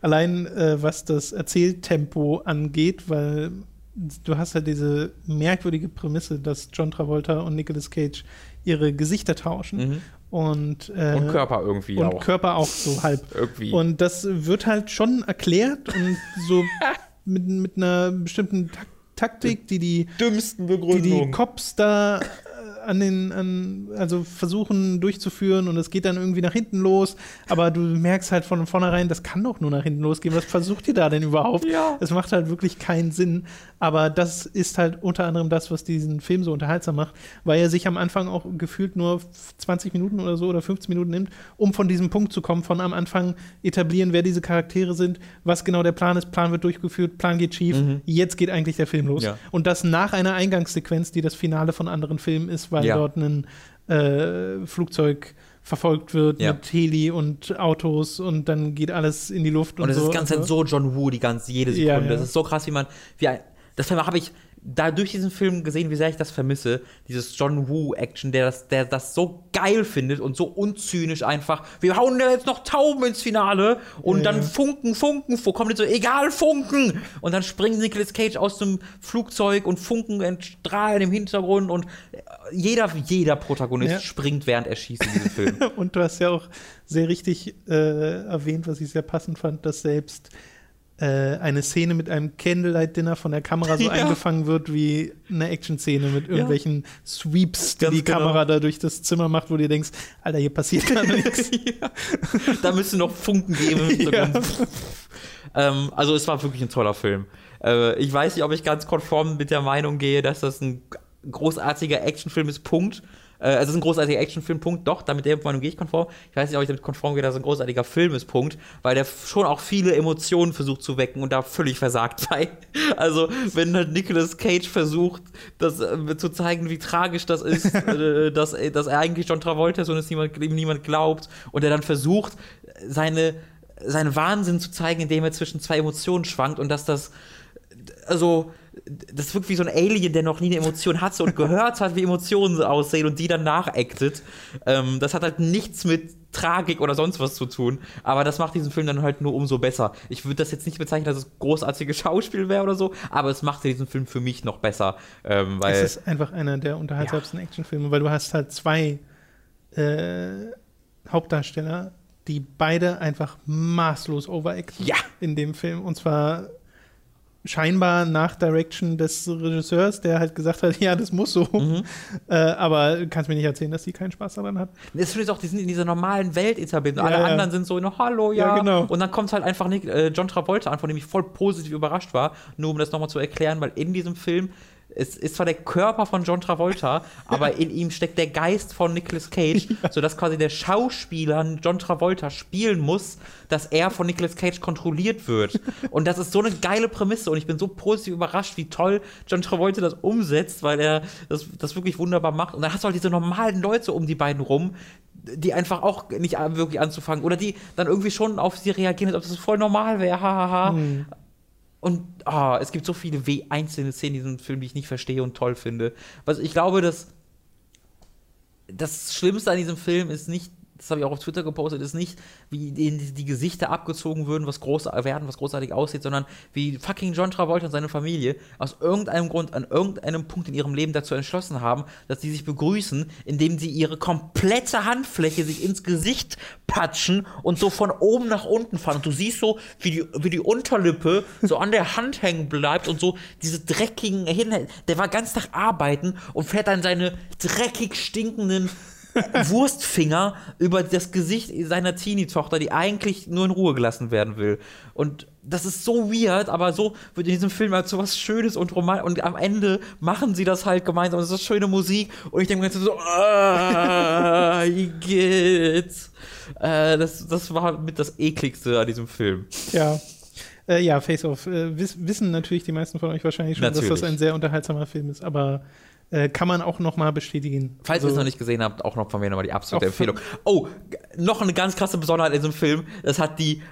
Allein äh, was das Erzähltempo angeht, weil du hast halt diese merkwürdige Prämisse, dass John Travolta und Nicolas Cage ihre Gesichter tauschen. Mhm. Und, äh, und Körper irgendwie und auch. Und Körper auch so halb. irgendwie. Und das wird halt schon erklärt und so [laughs] mit, mit einer bestimmten Taktik Taktik, die die dümmsten Begründungen. Die die Cops da an den, an, also versuchen durchzuführen und es geht dann irgendwie nach hinten los, aber du merkst halt von vornherein, das kann doch nur nach hinten losgehen. Was versucht ihr da denn überhaupt? Ja. Es macht halt wirklich keinen Sinn. Aber das ist halt unter anderem das, was diesen Film so unterhaltsam macht, weil er sich am Anfang auch gefühlt nur 20 Minuten oder so oder 15 Minuten nimmt, um von diesem Punkt zu kommen, von am Anfang etablieren, wer diese Charaktere sind, was genau der Plan ist. Plan wird durchgeführt, Plan geht schief. Mhm. Jetzt geht eigentlich der Film los. Ja. Und das nach einer Eingangssequenz, die das Finale von anderen Filmen ist, weil ja. dort ein äh, Flugzeug verfolgt wird ja. mit Heli und Autos und dann geht alles in die Luft und, und es so ist ganz halt so John Woo die ganze jede Sekunde. Ja, ja. Das ist so krass, wie man wie ein, das habe ich da durch diesen Film gesehen, wie sehr ich das vermisse. Dieses John Woo-Action, der das, der das so geil findet und so unzynisch einfach. Wir hauen ja jetzt noch Tauben ins Finale und dann. Funken, Funken, wo kommt jetzt so, egal, Funken! Und dann springt Nicolas Cage aus dem Flugzeug und Funken strahlen im Hintergrund und jeder, jeder Protagonist ja. springt, während er schießt in diesem [laughs] Film. und du hast ja auch sehr richtig äh, erwähnt, was ich sehr passend fand, dass selbst äh, eine Szene mit einem Candlelight-Dinner von der Kamera so [laughs] ja. eingefangen wird wie eine Action-Szene mit irgendwelchen ja. Sweeps, die Ganz die genau. Kamera da durch das Zimmer macht, wo du denkst, Alter, hier passiert gar [laughs] nichts. ja. Da müsste noch Funken geben. ähm, also es war wirklich ein toller Film. Äh, ich weiß nicht, ob ich ganz konform mit der Meinung gehe, dass das ein großartiger Actionfilm ist, Punkt. Äh, also es ist ein großartiger Actionfilm, Punkt. Doch, damit der Meinung gehe ich konform. Ich weiß nicht, ob ich damit konform gehe, dass es ein großartiger Film ist, Punkt. Weil der schon auch viele Emotionen versucht zu wecken und da völlig versagt [laughs] bei. Also, wenn halt Nicolas Cage versucht, das äh, zu zeigen, wie tragisch das ist, [laughs] äh, dass, äh, dass er eigentlich John Travolta ist und es niemand, ihm niemand glaubt und er dann versucht, seine seinen Wahnsinn zu zeigen, indem er zwischen zwei Emotionen schwankt und dass das also das wirkt wie so ein Alien, der noch nie eine Emotion hatte und gehört hat, wie Emotionen aussehen und die dann nachactet. Ähm, das hat halt nichts mit Tragik oder sonst was zu tun, aber das macht diesen Film dann halt nur umso besser. Ich würde das jetzt nicht bezeichnen, dass es großartiges Schauspiel wäre oder so, aber es macht diesen Film für mich noch besser. Ähm, weil es ist einfach einer der unterhaltsamsten ja. Actionfilme, weil du hast halt zwei äh, Hauptdarsteller, die beide einfach maßlos overacten ja. in dem Film und zwar scheinbar nach Direction des Regisseurs, der halt gesagt hat, [laughs] ja, das muss so. Mhm. Äh, aber kannst mir nicht erzählen, dass die keinen Spaß daran hat. Das ist auch, die sind in dieser normalen Welt etabliert. Ja, Alle ja. anderen sind so, no, hallo, ja. ja genau. Und dann kommt halt einfach Nick, äh, John Travolta an, von dem ich voll positiv überrascht war. Nur um das nochmal zu erklären, weil in diesem Film es ist zwar der Körper von John Travolta, [laughs] aber in ihm steckt der Geist von Nicolas Cage, ja. sodass quasi der Schauspieler John Travolta spielen muss, dass er von Nicolas Cage kontrolliert wird. Und das ist so eine geile Prämisse und ich bin so positiv überrascht, wie toll John Travolta das umsetzt, weil er das, das wirklich wunderbar macht. Und dann hast du halt diese normalen Leute um die beiden rum, die einfach auch nicht wirklich anzufangen oder die dann irgendwie schon auf sie reagieren, als ob das voll normal wäre, hahaha. Hm. Und oh, es gibt so viele einzelne Szenen in diesem Film, die ich nicht verstehe und toll finde. Was ich glaube, dass das Schlimmste an diesem Film ist nicht das habe ich auch auf Twitter gepostet, ist nicht, wie denen die, die Gesichter abgezogen würden, was groß werden, was großartig aussieht, sondern wie fucking John Travolta und seine Familie aus irgendeinem Grund an irgendeinem Punkt in ihrem Leben dazu entschlossen haben, dass sie sich begrüßen, indem sie ihre komplette Handfläche sich ins Gesicht patschen und so von oben nach unten fahren. Und du siehst so, wie die, wie die Unterlippe so an der Hand hängen bleibt und so diese dreckigen Hin Der war ganz Tag arbeiten und fährt dann seine dreckig stinkenden Wurstfinger über das Gesicht seiner Teenie-Tochter, die eigentlich nur in Ruhe gelassen werden will. Und das ist so weird, aber so wird in diesem Film halt so was Schönes und romantisch. Und am Ende machen sie das halt gemeinsam. Es ist schöne Musik. Und ich denke mir so, ah, geht's. Äh, das, das war mit das ekligste an diesem Film. Ja. Äh, ja, Face Off. Äh, wiss, wissen natürlich die meisten von euch wahrscheinlich schon, natürlich. dass das ein sehr unterhaltsamer Film ist. Aber äh, kann man auch noch mal bestätigen. Falls also, ihr es noch nicht gesehen habt, auch noch von mir nochmal die absolute Empfehlung. Oh, noch eine ganz krasse Besonderheit in diesem Film. Das hat die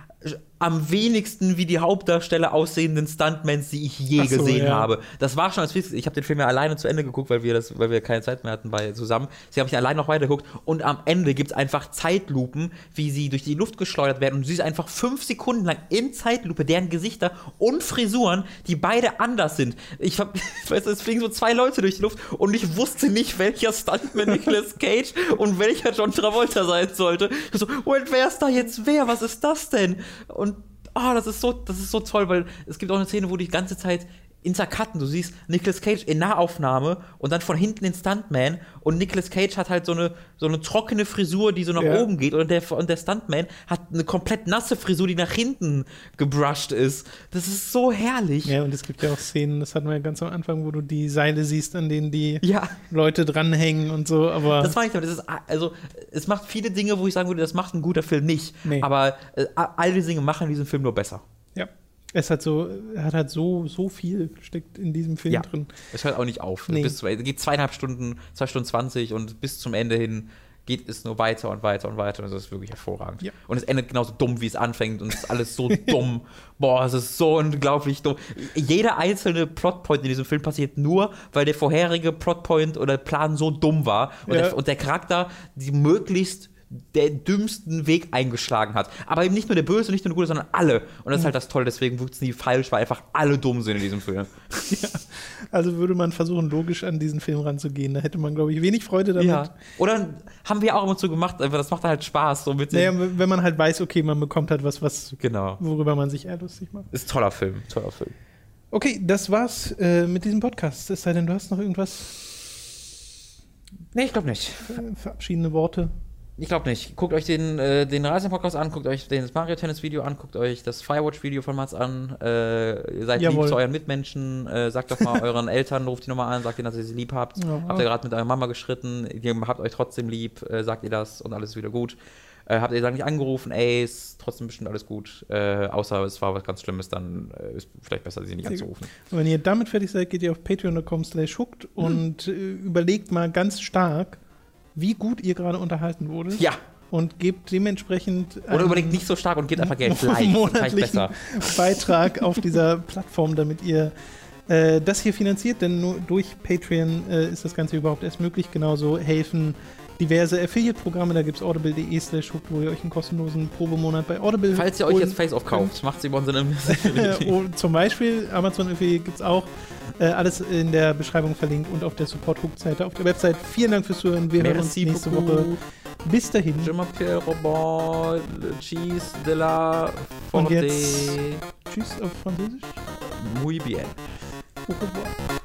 am wenigsten wie die Hauptdarsteller aussehenden Stuntmans, die ich je so, gesehen ja. habe. Das war schon als Ich habe den Film ja alleine zu Ende geguckt, weil wir das, weil wir keine Zeit mehr hatten bei zusammen. Sie habe ich allein noch weitergeguckt und am Ende gibt es einfach Zeitlupen, wie sie durch die Luft geschleudert werden und du siehst einfach fünf Sekunden lang in Zeitlupe deren Gesichter und Frisuren, die beide anders sind. Ich hab, [laughs] ich weiß, es fliegen so zwei Leute durch die Luft und ich wusste nicht, welcher Stuntman Nicolas Cage und welcher John Travolta sein sollte. Ich so, und wer ist da jetzt wer? Was ist das denn? Und oh, das ist so, das ist so toll, weil es gibt auch eine Szene, wo die ganze Zeit Intercutten. Du siehst Nicolas Cage in Nahaufnahme und dann von hinten den Stuntman und Nicolas Cage hat halt so eine, so eine trockene Frisur, die so nach ja. oben geht und der, und der Stuntman hat eine komplett nasse Frisur, die nach hinten gebrushed ist. Das ist so herrlich. Ja, und es gibt ja auch Szenen, das hatten wir ja ganz am Anfang, wo du die Seile siehst, an denen die ja. Leute dranhängen und so, aber. Das meine ich damit. Das ist, also, es macht viele Dinge, wo ich sagen würde, das macht ein guter Film nicht. Nee. Aber äh, all diese Dinge machen diesen Film nur besser. Es hat so, hat halt so, so viel steckt in diesem Film ja, drin. Es hört auch nicht auf. Nee. Bis, es geht zweieinhalb Stunden, zwei Stunden zwanzig und bis zum Ende hin geht es nur weiter und weiter und weiter und das ist wirklich hervorragend. Ja. Und es endet genauso dumm, wie es anfängt und es ist alles so [laughs] dumm. Boah, es ist so unglaublich dumm. Jeder einzelne Plotpoint in diesem Film passiert nur, weil der vorherige Plotpoint oder Plan so dumm war und, ja. der, und der Charakter die möglichst der dümmsten Weg eingeschlagen hat. Aber eben nicht nur der Böse, nicht nur der Gute, sondern alle. Und das ist halt das Tolle, deswegen wirkt es nie falsch, weil einfach alle dumm sind in diesem Film. [laughs] Ja, also würde man versuchen, logisch an diesen Film ranzugehen, da hätte man, glaube ich, wenig Freude damit. Ja. Oder haben wir auch immer so gemacht, aber das macht halt Spaß. So mit naja, wenn man halt weiß, okay, man bekommt halt was, was genau. worüber man sich eher lustig macht. Ist ein toller Film, toller Film. Okay, das war's äh, mit diesem Podcast. Es sei denn, du hast noch irgendwas. Nee, ich glaube nicht. Verabschiedende Worte. Ich glaube nicht. Guckt euch den, äh, den Reisen-Podcast an, guckt euch das Mario-Tennis-Video an, guckt euch das Firewatch-Video von Mats an. Äh, seid Jawohl. lieb zu euren Mitmenschen. Äh, sagt doch mal [laughs] euren Eltern, ruft die nochmal an, sagt ihnen, dass ihr sie lieb habt. Ja. Habt ihr gerade mit eurer Mama geschritten, ihr habt euch trotzdem lieb, äh, sagt ihr das und alles ist wieder gut. Äh, habt ihr dann nicht angerufen, ey, ist trotzdem bestimmt alles gut. Äh, außer es war was ganz Schlimmes, dann ist vielleicht besser, sie nicht anzurufen. Und wenn ihr damit fertig seid, geht ihr auf patreon.com slash hooked mhm. und überlegt mal ganz stark, wie gut ihr gerade unterhalten wurdet. Ja. Und gebt dementsprechend. Oder überlegt nicht so stark und gebt einfach Geld [laughs] Likes. monatlichen Beitrag auf dieser [laughs] Plattform, damit ihr äh, das hier finanziert, denn nur durch Patreon äh, ist das Ganze überhaupt erst möglich. Genauso helfen diverse Affiliate-Programme, da gibt es audible.de slash wo ihr euch einen kostenlosen Probemonat bei Audible Falls ihr euch jetzt Face-Off kauft, macht sie bei uns [laughs] in oh, Zum Beispiel, Amazon Affiliate gibt es auch. Äh, alles in der Beschreibung verlinkt und auf der Support-Hook-Seite auf der Website. Vielen Dank fürs Zuhören. Wir Merci hören uns nächste beaucoup. Woche. Bis dahin. Je m'appelle Robert, cheese de la Forte. Und jetzt Tschüss auf Französisch. Muy bien. Au revoir.